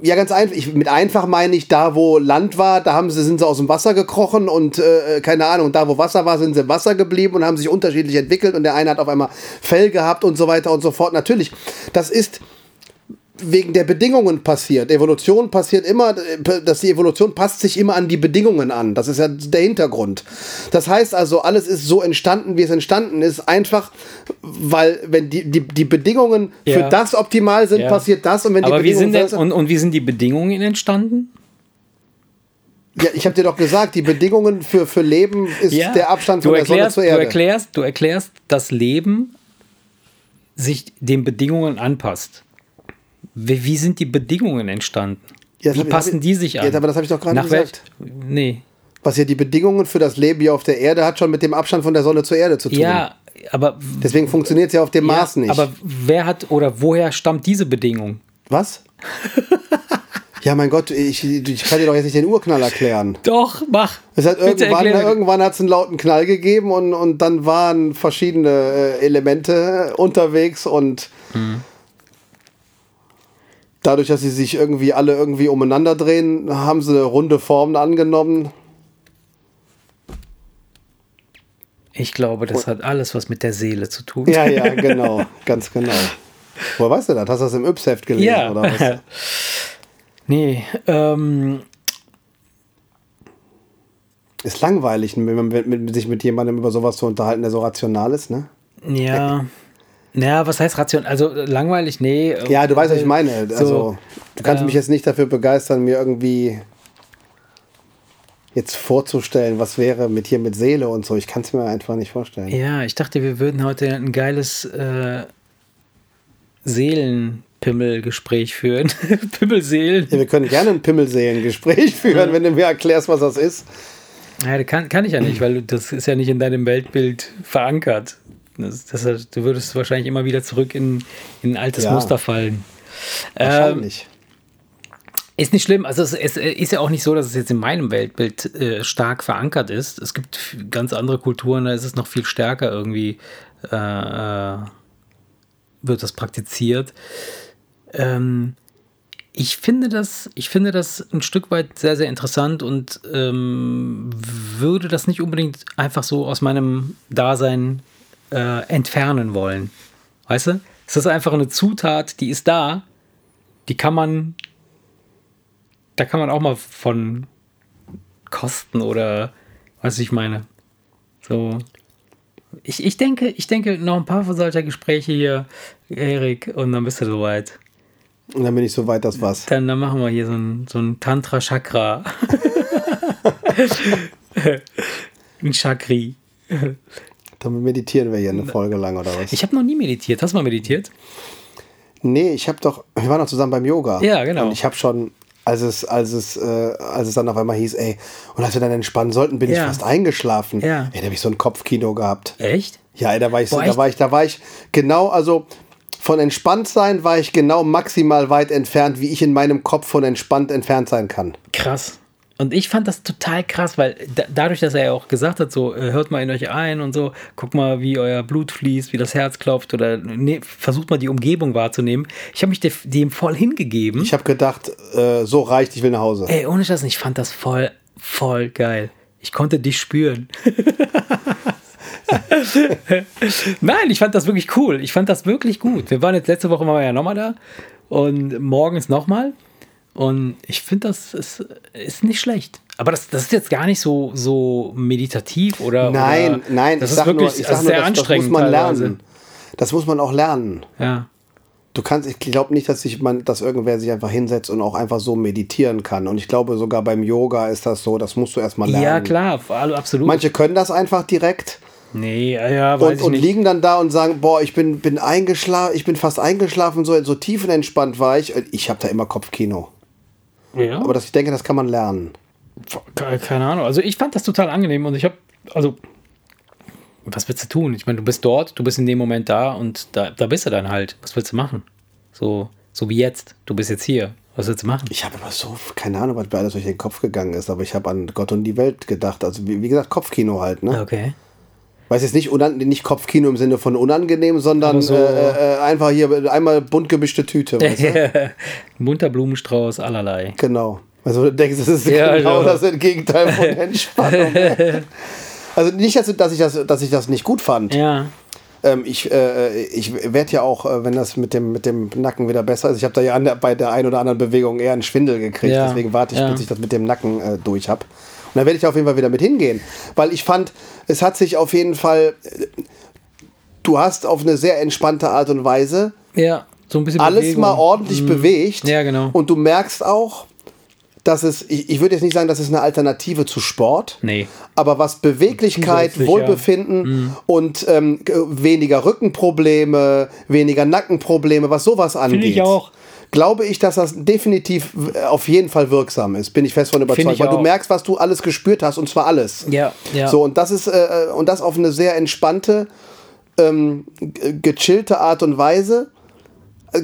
ja, ganz einfach. Ich, mit einfach meine ich, da wo Land war, da haben sie, sind sie aus dem Wasser gekrochen und äh, keine Ahnung, da wo Wasser war, sind sie im Wasser geblieben und haben sich unterschiedlich entwickelt und der eine hat auf einmal Fell gehabt und so weiter und so fort. Natürlich, das ist wegen der Bedingungen passiert. Evolution passiert immer, äh, dass die Evolution passt sich immer an die Bedingungen an. Das ist ja der Hintergrund. Das heißt also, alles ist so entstanden, wie es entstanden ist, einfach weil, wenn die, die, die Bedingungen Ja. für das optimal sind, Ja. passiert das und wenn die aber wie Bedingungen sind denn, und, und wie sind die Bedingungen entstanden? Ja, ich habe dir doch gesagt, die Bedingungen für, für Leben ist der Abstand du von der Sonne erklärst, zur Du Erde. erklärst, du erklärst, dass Leben sich den Bedingungen anpasst. Wie, wie sind die Bedingungen entstanden? Ja, wie passen ich- die sich an? Ja, aber das hab ich doch gerade gesagt. welch- Nee. Was ja die Bedingungen für das Leben hier auf der Erde hat schon mit dem Abstand von der Sonne zur Erde zu tun. Ja, aber, Deswegen funktioniert es ja auf dem ja, Mars nicht. aber wer hat oder woher stammt diese Bedingung? Was? [laughs] ja, mein Gott, ich, ich kann dir doch jetzt nicht den Urknall erklären. Doch, mach. Es hat Bitte irgendwann erklär- irgendwann hat es einen lauten Knall gegeben und, und dann waren verschiedene äh, Elemente unterwegs und Mhm. Dadurch, dass sie sich irgendwie alle irgendwie umeinander drehen, haben sie runde Formen angenommen. Ich glaube, das hat alles was mit der Seele zu tun. Ja, ja, [laughs] genau, ganz genau. Woher weißt du das? Hast du das im Yps-Heft gelesen Ja. oder was? [laughs] Nee, ähm, Ist langweilig, wenn man sich mit jemandem über sowas zu unterhalten, der so rational ist, ne? ja. Ja, was heißt Ration? Also äh, langweilig, nee. Ja, du weißt, was ich meine. So, Also, du kannst ähm, mich jetzt nicht dafür begeistern, mir irgendwie jetzt vorzustellen, was wäre mit hier mit Seele und so. Ich kann es mir einfach nicht vorstellen. Ja, ich dachte, wir würden heute ein geiles äh, Seelenpimmel-Gespräch führen. [laughs] Pimmelseelen. Ja, wir können gerne ein Pimmelseelengespräch [laughs] führen, wenn du mir erklärst, was das ist. Ja, das kann, kann ich ja nicht, weil das ist ja nicht in deinem Weltbild verankert. Das, das, du würdest wahrscheinlich immer wieder zurück in, in ein altes Ja. Muster fallen. Ähm, Wahrscheinlich. Ist nicht schlimm. Also es, es ist ja auch nicht so, dass es jetzt in meinem Weltbild äh, stark verankert ist. Es gibt ganz andere Kulturen, da ist es noch viel stärker irgendwie, äh, äh, wird das praktiziert. Ähm, ich finde das, ich finde das ein Stück weit sehr, sehr interessant und ähm, würde das nicht unbedingt einfach so aus meinem Dasein äh, entfernen wollen. Weißt du? Es ist einfach eine Zutat, die ist da, die kann man da kann man auch mal von kosten oder was ich meine. So. Ich, ich denke, ich denke, noch ein paar von solcher Gespräche hier, Erik, und dann bist du soweit. Und dann bin ich so weit, das was. Dann, dann machen wir hier so ein, so ein Tantra-Chakra. [laughs] [laughs] ein Chakri. Dann meditieren wir hier eine Folge lang oder was? Ich habe noch nie meditiert. Hast du mal meditiert? nee, ich habe doch, wir waren doch zusammen beim Yoga. Ja, genau. Und ich habe schon, als es, als es, äh, als es dann auf einmal hieß, ey, und als wir dann entspannen sollten, bin Ja. ich fast eingeschlafen. Ja. Ey, da habe ich so ein Kopfkino gehabt. Echt? Ja, ey, da war ich, so, Boah, da echt? war ich, da war ich genau, also von entspannt sein war ich genau maximal weit entfernt, wie ich in meinem Kopf von entspannt entfernt sein kann. Krass. Und ich fand das total krass, weil da, dadurch, dass er ja auch gesagt hat, so äh, hört mal in euch ein und so, guckt mal, wie euer Blut fließt, wie das Herz klopft oder ne, versucht mal die Umgebung wahrzunehmen. Ich habe mich de- dem voll hingegeben. Ich habe gedacht, äh, so reicht, ich will nach Hause. Ey, ohne Scheiß, ich fand das voll, voll geil. Ich konnte dich spüren. [laughs] Nein, ich fand das wirklich cool. Ich fand das wirklich gut. Wir waren jetzt letzte Woche waren wir ja nochmal da und morgens nochmal. Und ich finde, das ist, ist nicht schlecht. Aber das, das ist jetzt gar nicht so, so meditativ oder. nein, oder, nein, das ich ist wirklich nur, ich das ist nur sehr das, das muss anstrengend. man teilweise. lernen. Das muss man auch lernen. Ja. du kannst, ich glaube nicht, dass sich man, dass irgendwer sich einfach hinsetzt und auch einfach so meditieren kann. Und ich glaube, sogar beim Yoga ist das so, das musst du erstmal lernen. Ja, klar, absolut. Manche können das einfach direkt. Nee, ja, weiß und, ich und nicht. liegen dann da und sagen, boah, ich bin, bin eingeschlafen, ich bin fast eingeschlafen, so, so tiefenentspannt war ich. Ich habe da immer Kopfkino. Ja. Aber das, ich denke, das kann man lernen. Ke- Keine Ahnung. Also ich fand das total angenehm und ich habe, also, was willst du tun? Ich meine, du bist dort, du bist in dem Moment da und da, da bist du dann halt. Was willst du machen? So, so wie jetzt. Du bist jetzt hier. Was willst du machen? Ich habe aber so, keine Ahnung, was mir alles durch den Kopf gegangen ist, aber ich habe an Gott und die Welt gedacht. Also wie, wie gesagt, Kopfkino halt, ne? Okay. Weiß jetzt nicht, nicht Kopfkino im Sinne von unangenehm, sondern so- äh, äh, einfach hier einmal bunt gemischte Tüte. Bunter [laughs] Blumenstrauß, allerlei. Genau. Also du denkst, das ist Ja, genau ja. das Gegenteil von [laughs] Entspannung. also nicht, dass, ich das, dass ich das nicht gut fand. Ja. Ähm, ich äh, ich werde ja auch, äh, wenn das mit dem, mit dem Nacken wieder besser ist, ich habe da ja an bei der einen oder anderen Bewegung eher einen Schwindel gekriegt. Ja, Deswegen warte ich, bis ich das mit dem Nacken äh, durch habe. Und da werde ich auf jeden Fall wieder mit hingehen. Weil ich fand, es hat sich auf jeden Fall, du hast auf eine sehr entspannte Art und Weise Ja, so ein bisschen alles Bewegung. mal ordentlich bewegt. Ja, genau. Und du merkst auch, dass es, ich, ich würde jetzt nicht sagen, das ist eine Alternative zu Sport. Nee. Aber was Beweglichkeit, Wohlbefinden Mhm. und ähm, weniger Rückenprobleme, weniger Nackenprobleme, was sowas angeht. ich auch. Glaube ich, dass das definitiv äh, auf jeden Fall wirksam ist. Bin ich fest von überzeugt. Weil du auch. merkst, was du alles gespürt hast und zwar alles. Ja, ja. So, und das ist, äh, und das auf eine sehr entspannte, ähm, gechillte Art und Weise.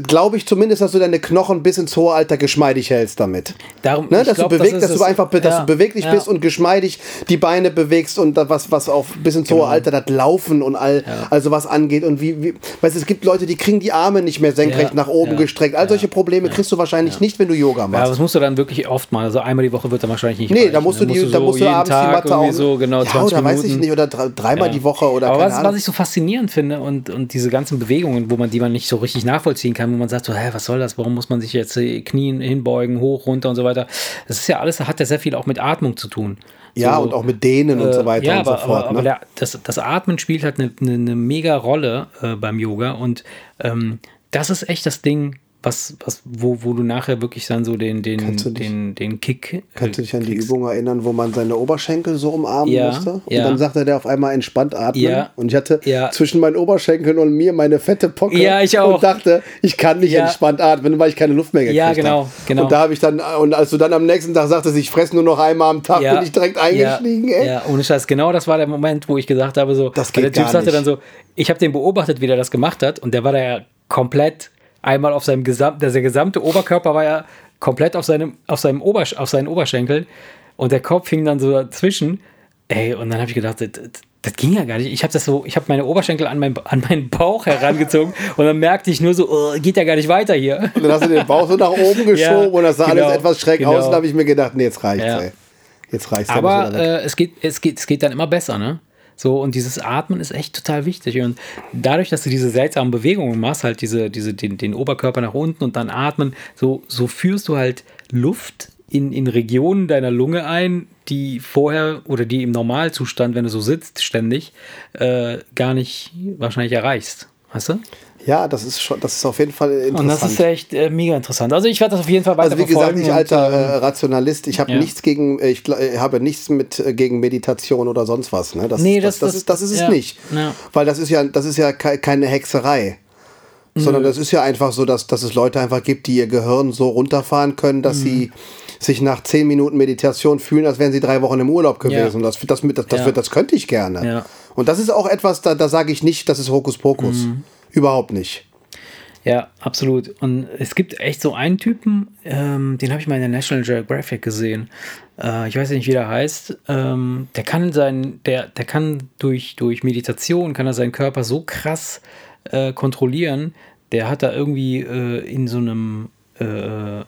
Glaube ich zumindest, dass du deine Knochen bis ins hohe Alter geschmeidig hältst damit. Darum, Ne, dass, glaub, du bewegt, ist dass du es- einfach be- dass ja, du beweglich ja. bist und geschmeidig die Beine bewegst und da was, was auch bis ins Genau. hohe Alter das Laufen und all, also was angeht und wie, wie weißt, du, es gibt Leute, die kriegen die Arme nicht mehr senkrecht Ja, nach oben ja, gestreckt. All solche Probleme kriegst du wahrscheinlich nicht, wenn du Yoga Ja, machst. das musst du dann wirklich oft mal. Also einmal die Woche wird dann wahrscheinlich nicht. Nee, reichen. da musst du, die, da so musst du jeden abends Tag die Matte auch. so genau ja, 20 oder weiß ich nicht, oder drei, dreimal Ja. die Woche oder Aber keine was, was ich so faszinierend finde und, und diese ganzen Bewegungen, wo man die man nicht so richtig nachvollziehen kann, wo man sagt so, hä, was soll das? Warum muss man sich jetzt die Knien hinbeugen, hoch, runter und so weiter? Das ist ja alles, hat ja sehr viel auch mit Atmung zu tun. ja, so, und auch mit denen und so weiter ja, und so aber, fort. aber, aber ne? der, das, das Atmen spielt halt eine, eine, eine mega Rolle äh, beim Yoga und ähm, das ist echt das Ding, was, was, wo, wo du nachher wirklich dann so den, den, dich- den, den Kick. äh, Kannst du dich an die kriegst. Übung erinnern, wo man seine Oberschenkel so umarmen Ja, musste? Und ja. dann sagte der auf einmal entspannt atmen. Ja, Und ich hatte ja. zwischen meinen Oberschenkeln und mir meine fette Pocke. Ja, ich auch. Und dachte, ich kann nicht entspannt atmen, weil ich keine Luft mehr gekriegt Ja, genau, habe. genau. Und da habe ich dann, und als du dann am nächsten Tag sagtest, ich fresse nur noch einmal am Tag, bin ich direkt eingestiegen, ja, ey. Ja, ohne Scheiß. Genau das war der Moment, wo ich gesagt habe, so, Das geht der Typ sagte nicht. dann so, ich habe den beobachtet, wie der das gemacht hat und der war da ja komplett einmal auf seinem gesamten, der gesamte Oberkörper war ja komplett auf seinem, auf seinem Obersch auf seinen Oberschenkeln und der Kopf hing dann so dazwischen. Ey, und dann habe ich gedacht, das, das, ging ja gar nicht. Ich habe das so, ich habe meine Oberschenkel an, mein, an meinen Bauch herangezogen [laughs] und dann merkte ich nur so, oh, geht ja gar nicht weiter hier. Und dann hast du den Bauch so nach oben [laughs] geschoben Ja, und das sah genau, alles etwas schräg genau. aus. Und da habe ich mir gedacht, nee, jetzt reicht's, Ja. ey. Jetzt reicht's. Aber äh, es, geht, es, geht, es geht dann immer besser, ne? So, und dieses Atmen ist echt total wichtig. Und dadurch, dass du diese seltsamen Bewegungen machst, halt diese, diese, den, den Oberkörper nach unten und dann atmen, so, so führst du halt Luft in, in Regionen deiner Lunge ein, die vorher oder die im Normalzustand, wenn du so sitzt, ständig, äh, gar nicht wahrscheinlich erreichst. Weißt du? Ja, das ist schon, das ist auf jeden Fall interessant. Und das ist echt äh, mega interessant. Also ich werde das auf jeden Fall weiter Also wie gesagt, ich alter ähm, äh, Rationalist, ich habe ja. nichts gegen, äh, ich äh, habe nichts mit äh, gegen Meditation oder sonst was. Ne? Das, Nee, das, das- das, ist, das ist es ja, nicht, ja. weil das ist ja, das ist ja ke- keine Hexerei, sondern das ist ja einfach so, dass, dass es Leute einfach gibt, die ihr Gehirn so runterfahren können, dass Mhm. sie sich nach zehn Minuten Meditation fühlen, als wären sie drei Wochen im Urlaub gewesen. Und das, das, das, das, Ja. das könnte ich gerne. Ja. Und das ist auch etwas, da, da sage ich nicht, das ist Hokuspokus. Mhm. Überhaupt nicht. Ja, absolut. Und es gibt echt so einen Typen, ähm, den habe ich mal in der National Geographic gesehen. Äh, ich weiß nicht, wie der heißt. Ähm, der kann sein, der, der kann durch, durch Meditation, kann er seinen Körper so krass äh, kontrollieren. Der hat da irgendwie äh, in so einem äh,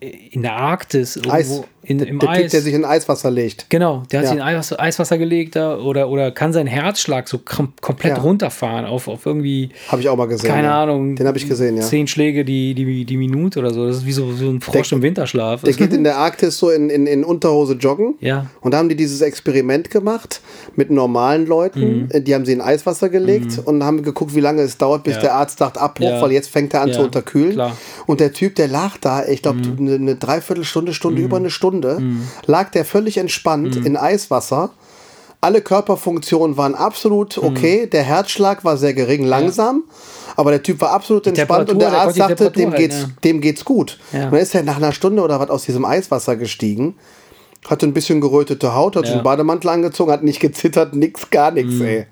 in der Arktis irgendwo. Eis. In, im Der Eis. Typ, der sich in Eiswasser legt. Genau, der hat Ja. sich in Eiswasser, Eiswasser gelegt da oder, oder kann seinen Herzschlag so kom komplett Ja. runterfahren auf, auf irgendwie, Habe ich auch mal gesehen. keine ja. Ahnung, Den habe ich gesehen, ja. zehn Schläge die, die, die Minute oder so. Das ist wie so, so ein Frosch Der- im Winterschlaf. Der geht in der Arktis so in, in, in Unterhose joggen. Ja. Und da haben die dieses Experiment gemacht mit normalen Leuten. Mhm. Äh, Die haben sie in Eiswasser gelegt und haben geguckt, wie lange es dauert, bis der Arzt sagt Abbruch, weil jetzt fängt er an zu unterkühlen. klar. Mhm. Und der Typ, der lag da, ich glaube, eine, eine Dreiviertelstunde, Stunde, über eine Stunde, lag der völlig entspannt Mhm. in Eiswasser. Alle Körperfunktionen waren absolut Mhm. okay. Der Herzschlag war sehr gering, langsam. Aber der Typ war absolut entspannt und der der Arzt die sagte, dem geht's, halten, dem geht's gut. Ja. Und dann ist er nach einer Stunde oder was aus diesem Eiswasser gestiegen, hatte ein bisschen gerötete Haut, hat Ja. einen Bademantel angezogen, hat nicht gezittert, nix, gar nichts, Mhm. ey.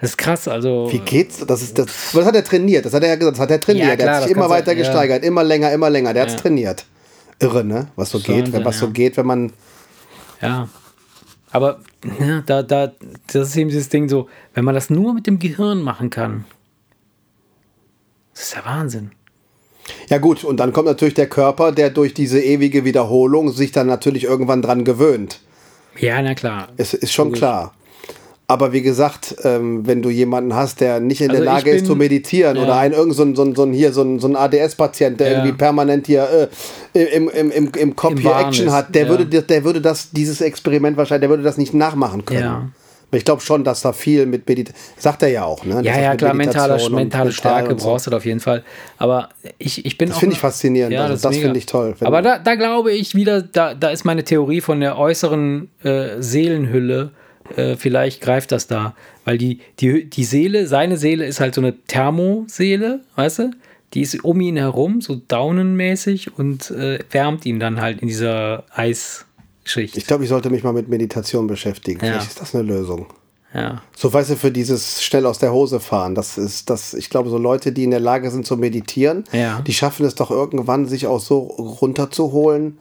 Das ist krass, also. Wie geht's? Das ist das. Das hat er trainiert, das hat er ja gesagt, das hat er trainiert. Ja, klar, er hat sich immer weiter ja. gesteigert, immer länger, immer länger. Der hat's Ja. trainiert. Irre, ne? Was so geht, Wahnsinn, was so ja. geht, wenn man. Ja. Aber ja, da, da, das ist eben dieses Ding so, wenn man das nur mit dem Gehirn machen kann. Das ist ja Wahnsinn. Ja gut, und dann kommt natürlich der Körper, der durch diese ewige Wiederholung sich dann natürlich irgendwann dran gewöhnt. Ja, na klar. Es ist schon Logisch. klar. Aber wie gesagt, ähm, wenn du jemanden hast, der nicht in Also der Lage ist bin- zu meditieren ja. oder ein irgend so ein, so ein, so ein hier so ein, so ein ADS-Patient, der Ja. irgendwie permanent hier äh, im, im, im, im Kopf Im hier Action ist, hat, der ja. würde der würde das dieses Experiment wahrscheinlich, der würde das nicht nachmachen können. Ja. Ich glaube schon, dass da viel mit Meditation, sagt er ja auch, ne? Ja, Das ja, klar, mentale, mentale mental Stärke so. brauchst du da auf jeden Fall. Aber ich, ich bin Das auch finde ich faszinierend. Also ist das mega. finde ich toll. Aber da, da glaube ich wieder, da, da ist meine Theorie von der äußeren äh, Seelenhülle. Äh, vielleicht greift das da. Weil die, die, die Seele, seine Seele ist halt so eine Thermoseele, weißt du? Die ist um ihn herum, so daunenmäßig und äh, wärmt ihn dann halt in dieser Eisschicht. Ich glaube, ich sollte mich mal mit Meditation beschäftigen. Ja. Vielleicht ist das eine Lösung. ja. So, weißt du, für dieses schnell aus der Hose fahren, das ist das, ich glaube, so Leute, die in der Lage sind zu meditieren, Ja. die schaffen es doch irgendwann, sich auch so runterzuholen,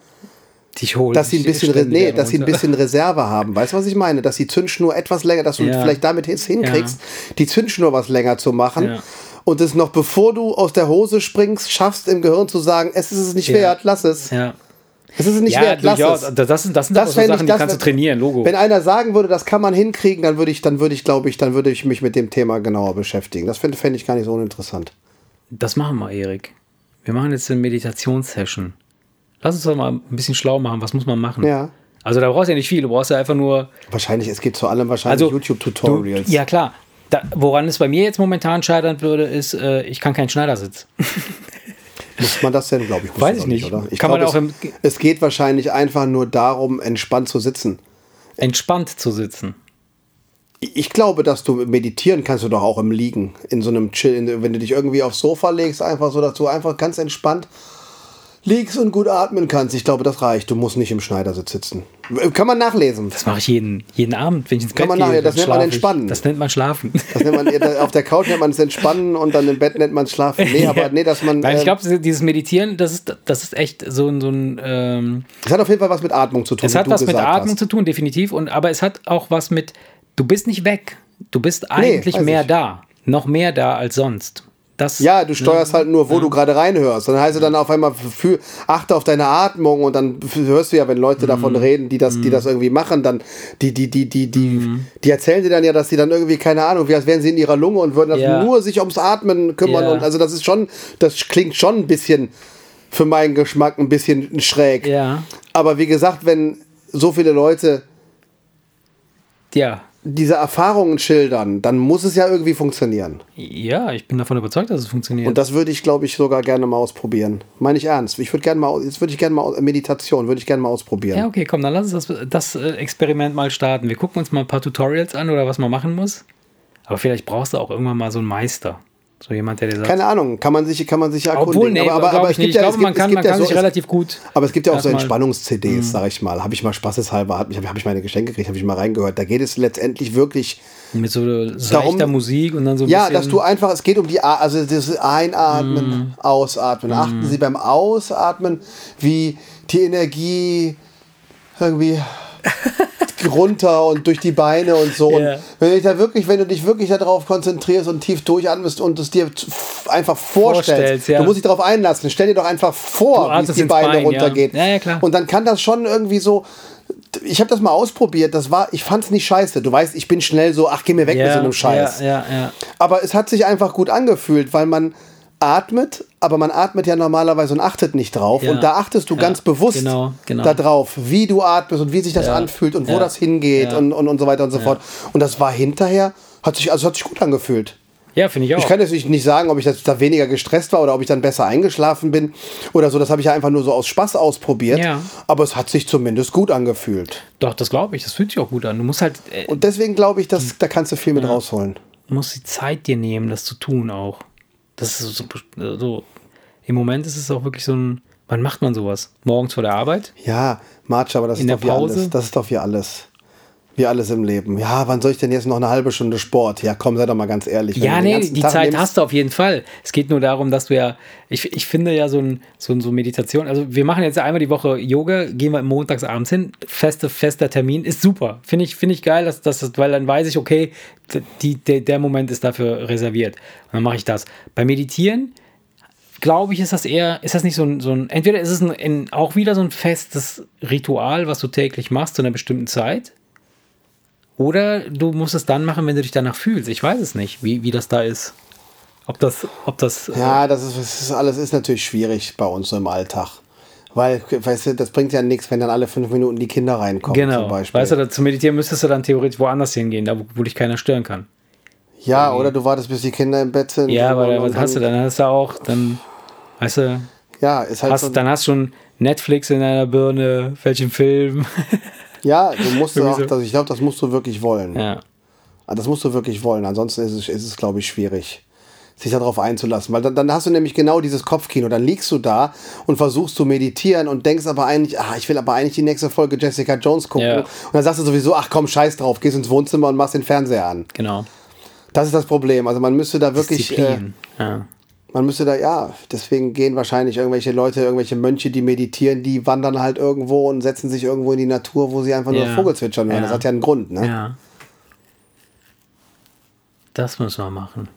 Dich holen dass sie ein bisschen, Re nee, dass sie ein bisschen Reserve haben. Weißt du, was ich meine? Dass die Zündschnur etwas länger, dass du Ja. vielleicht damit hinkriegst, die Zündschnur was länger zu machen. Ja. Und es noch bevor du aus der Hose springst, schaffst im Gehirn zu sagen, es ist es nicht Ja. wert, lass es. Ja, Es ist es nicht ja wert, lass durchaus. es. Das, das sind, das sind Das so fänd ich- Sachen, die das kannst du trainieren, Logo. Wenn einer sagen würde, das kann man hinkriegen, dann würde ich, dann würde ich, glaube ich, dann würde ich mich mit dem Thema genauer beschäftigen. Das fände fänd ich gar nicht so uninteressant. Das machen wir, Erik. Wir machen jetzt eine Meditationssession. Lass uns doch mal ein bisschen schlau machen. Was muss man machen? Ja. Also da brauchst du ja nicht viel. Du brauchst ja einfach nur. Wahrscheinlich, es gibt zu allem wahrscheinlich Also YouTube-Tutorials. Ja klar. Da, woran es bei mir jetzt momentan scheitern würde, ist, äh, ich kann keinen Schneidersitz. [laughs] Muss man das denn, glaube ich, muss Weiß ich nicht. oder? Ich Kann man glaub, auch im- es, es geht wahrscheinlich einfach nur darum, entspannt zu sitzen. Entspannt zu sitzen. Ich glaube, dass du meditieren kannst du doch auch im Liegen, in so einem Chill, wenn du dich irgendwie aufs Sofa legst, einfach so, dass du einfach ganz entspannt liegst und gut atmen kannst. Ich glaube, das reicht. Du musst nicht im Schneidersitz sitzen. Kann man nachlesen. Das mache ich jeden, jeden Abend, wenn ich ins Kann Bett man gehe. das nennt man schlafe ich. entspannen. Das nennt man Schlafen. Das nennt man, auf der Couch nennt man es entspannen und dann im Bett nennt man es schlafen. Nee, [laughs] aber nee, dass man. Nein, ich äh, glaube, dieses Meditieren, das ist, das ist echt so ein, so ein ähm, es hat auf jeden Fall was mit Atmung zu tun. Es hat was mit Atmung hast. zu tun, definitiv. Und, aber es hat auch was mit, du bist nicht weg. Du bist eigentlich weiß mehr ich. da. Noch mehr da als sonst. Das, Ja, du steuerst halt nur, wo du gerade reinhörst. Dann heißt es dann auf einmal, für, achte auf deine Atmung und dann hörst du ja, wenn Leute davon Mhm. reden, die das, die das irgendwie machen, dann, die, die, die, die, die, Mhm. die erzählen dir dann ja, dass sie dann irgendwie, keine Ahnung, wie als wären sie in ihrer Lunge und würden das Ja. nur sich ums Atmen kümmern. Ja. Und also das ist schon, das klingt schon ein bisschen, für meinen Geschmack, ein bisschen schräg. Ja. Aber wie gesagt, wenn so viele Leute Ja. Diese Erfahrungen schildern, dann muss es ja irgendwie funktionieren. Ja, ich bin davon überzeugt, dass es funktioniert. Und das würde ich, glaube ich, sogar gerne mal ausprobieren. Meine ich ernst. Ich würde gerne mal, jetzt würde ich gerne mal Meditation, würde ich gerne mal ausprobieren. ja, okay, komm, dann lass uns das, das äh, Experiment mal starten. Wir gucken uns mal ein paar Tutorials an oder was man machen muss. Aber vielleicht brauchst du auch irgendwann mal so einen Meister. So jemand, der dir sagt. Keine Ahnung, kann man sich, kann man sich ja Obwohl, nee, aber, aber, aber ich es nicht. gibt Ich ja, es glaube, man gibt, kann, es man gibt ja kann so, sich relativ gut. aber es gibt ja auch so erstmal- Mhm. Entspannungs-CDs, sag ich mal. Habe ich mal spaßeshalber, habe hab ich meine Geschenke gekriegt, habe ich mal reingehört. Da geht es letztendlich wirklich, Mit so seichter Musik und dann so ein ja, bisschen. dass du einfach, es geht um die, also das Einatmen, Mhm. Ausatmen. Achten Sie beim Ausatmen, wie die Energie irgendwie runter und durch die Beine und so. Ja. Und wenn du dich da wirklich, wenn du dich wirklich darauf konzentrierst und tief durchatmest und es dir einfach vorstellst, Vorstellst, ja. du musst dich darauf einlassen. Stell dir doch einfach vor, wie es die Beine Bein, runtergeht. Ja, ja, klar. Und dann kann das schon irgendwie so. Ich habe das mal ausprobiert, das war, ich fand es nicht scheiße. Du weißt, ich bin schnell so, ach, geh mir weg mit so einem Scheiß. Aber es hat sich einfach gut angefühlt, weil man atmet, aber man atmet ja normalerweise und achtet nicht drauf. Ja. Und da achtest du Ja, ganz bewusst genau, genau. darauf, wie du atmest und wie sich das Ja. anfühlt und wo Ja. das hingeht Ja. und, und, und so weiter und so fort. Und das war hinterher, hat sich, also hat sich gut angefühlt. Ja, finde ich auch. Ich kann jetzt nicht sagen, ob ich das da weniger gestresst war oder ob ich dann besser eingeschlafen bin oder so. Das habe ich ja einfach nur so aus Spaß ausprobiert. Ja. Aber es hat sich zumindest gut angefühlt. Doch, das glaube ich. Das fühlt sich auch gut an. Du musst halt, äh, Und deswegen glaube ich, dass da kannst du viel mit rausholen. du musst die Zeit dir nehmen, das zu tun auch. Das ist so, so, im Moment ist es auch wirklich so ein, wann macht man sowas? Morgens vor der Arbeit? Ja, March, aber das In ist der doch Pause? alles. Das ist doch wie alles. Wie alles im Leben. Ja, wann soll ich denn jetzt noch eine halbe Stunde Sport? Ja, komm, sei doch mal ganz ehrlich. Ja, nee, die Tag Zeit hast du auf jeden Fall. Es geht nur darum, dass du ja, ich, ich finde ja so ein, so ein so Meditation, also wir machen jetzt einmal die Woche Yoga, gehen wir montags abends hin, feste, fester Termin, ist super. Finde ich, finde ich geil, dass, dass, das- weil dann weiß ich, okay, die, der, der Moment ist dafür reserviert. Und dann mache ich das. Bei Meditieren, glaube ich, ist das eher, ist das nicht so ein, so ein entweder ist es ein, ein, auch wieder so ein festes Ritual, was du täglich machst zu einer bestimmten Zeit. Oder du musst es dann machen, wenn du dich danach fühlst. Ich weiß es nicht, wie, wie das da ist. Ob das, ob das. äh, Ja, das ist, das ist alles ist natürlich schwierig bei uns so im Alltag. Weil, weißt du, das bringt ja nichts, wenn dann alle fünf Minuten die Kinder reinkommen, zum genau. Beispiel. Weißt du, zu meditieren müsstest du dann theoretisch woanders hingehen, da wo, wo dich keiner stören kann. ja, oder du wartest, bis die Kinder im Bett sind. Ja, aber was hast du dann? Hast du auch, dann, weißt du, Ja, ist halt hast, so, dann hast du schon Netflix in deiner Birne, welchen Film. [laughs] Ja, du musst [laughs] auch, das, ich glaube, das musst du wirklich wollen. ja. Ah, Das musst du wirklich wollen. Ansonsten ist es, ist es glaube ich, schwierig, sich darauf einzulassen. Weil dann, dann hast du nämlich genau dieses Kopfkino. Dann liegst du da und versuchst zu meditieren und denkst aber eigentlich, ah, ich will aber eigentlich die nächste Folge Jessica Jones gucken. Ja. Und dann sagst du sowieso, ach komm, scheiß drauf, gehst ins Wohnzimmer und machst den Fernseher an. Genau. Das ist das Problem. Also man müsste da wirklich, äh, Disziplin. ja. Man müsste da, ja, deswegen gehen wahrscheinlich irgendwelche Leute, irgendwelche Mönche, die meditieren, die wandern halt irgendwo und setzen sich irgendwo in die Natur, wo sie einfach nur Ja. Vogelzwitschern hören. Ja. Das hat ja einen Grund, ne? ja. Das müssen wir machen.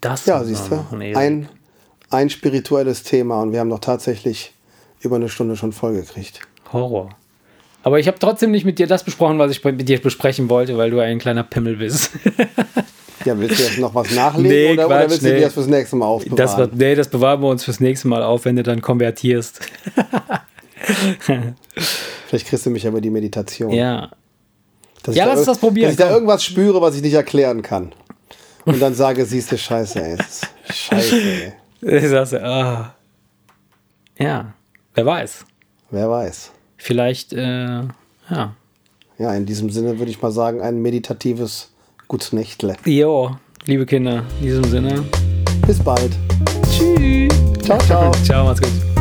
Das Ja, siehst du, machen, ein, ein spirituelles Thema und wir haben doch tatsächlich über eine Stunde schon vollgekriegt. Horror. Aber ich habe trotzdem nicht mit dir das besprochen, was ich mit dir besprechen wollte, weil du ein kleiner Pimmel bist. [laughs] Ja, willst du jetzt noch was nachlegen Nee, oder, oder Quatsch, willst du nee. dir das fürs nächste Mal aufbewahren? Das, nee, das bewahren wir uns fürs nächste Mal auf, wenn du dann konvertierst. [laughs] Vielleicht kriegst du mich ja über die Meditation. Ja. Dass Ja, lass uns das probieren, Dass ich da irgendwas spüre, was ich nicht erklären kann. Und dann sage, siehst du, scheiße, ey. Scheiße, ey. [laughs] Ich sag's, ah. Ja, wer weiß. Wer weiß. Vielleicht, äh, ja. Ja, in diesem Sinne würde ich mal sagen, ein meditatives Gutsnächtle. Jo, liebe Kinder, in diesem Sinne. Bis bald. Tschüss. Ciao, ciao. Ciao, macht's gut.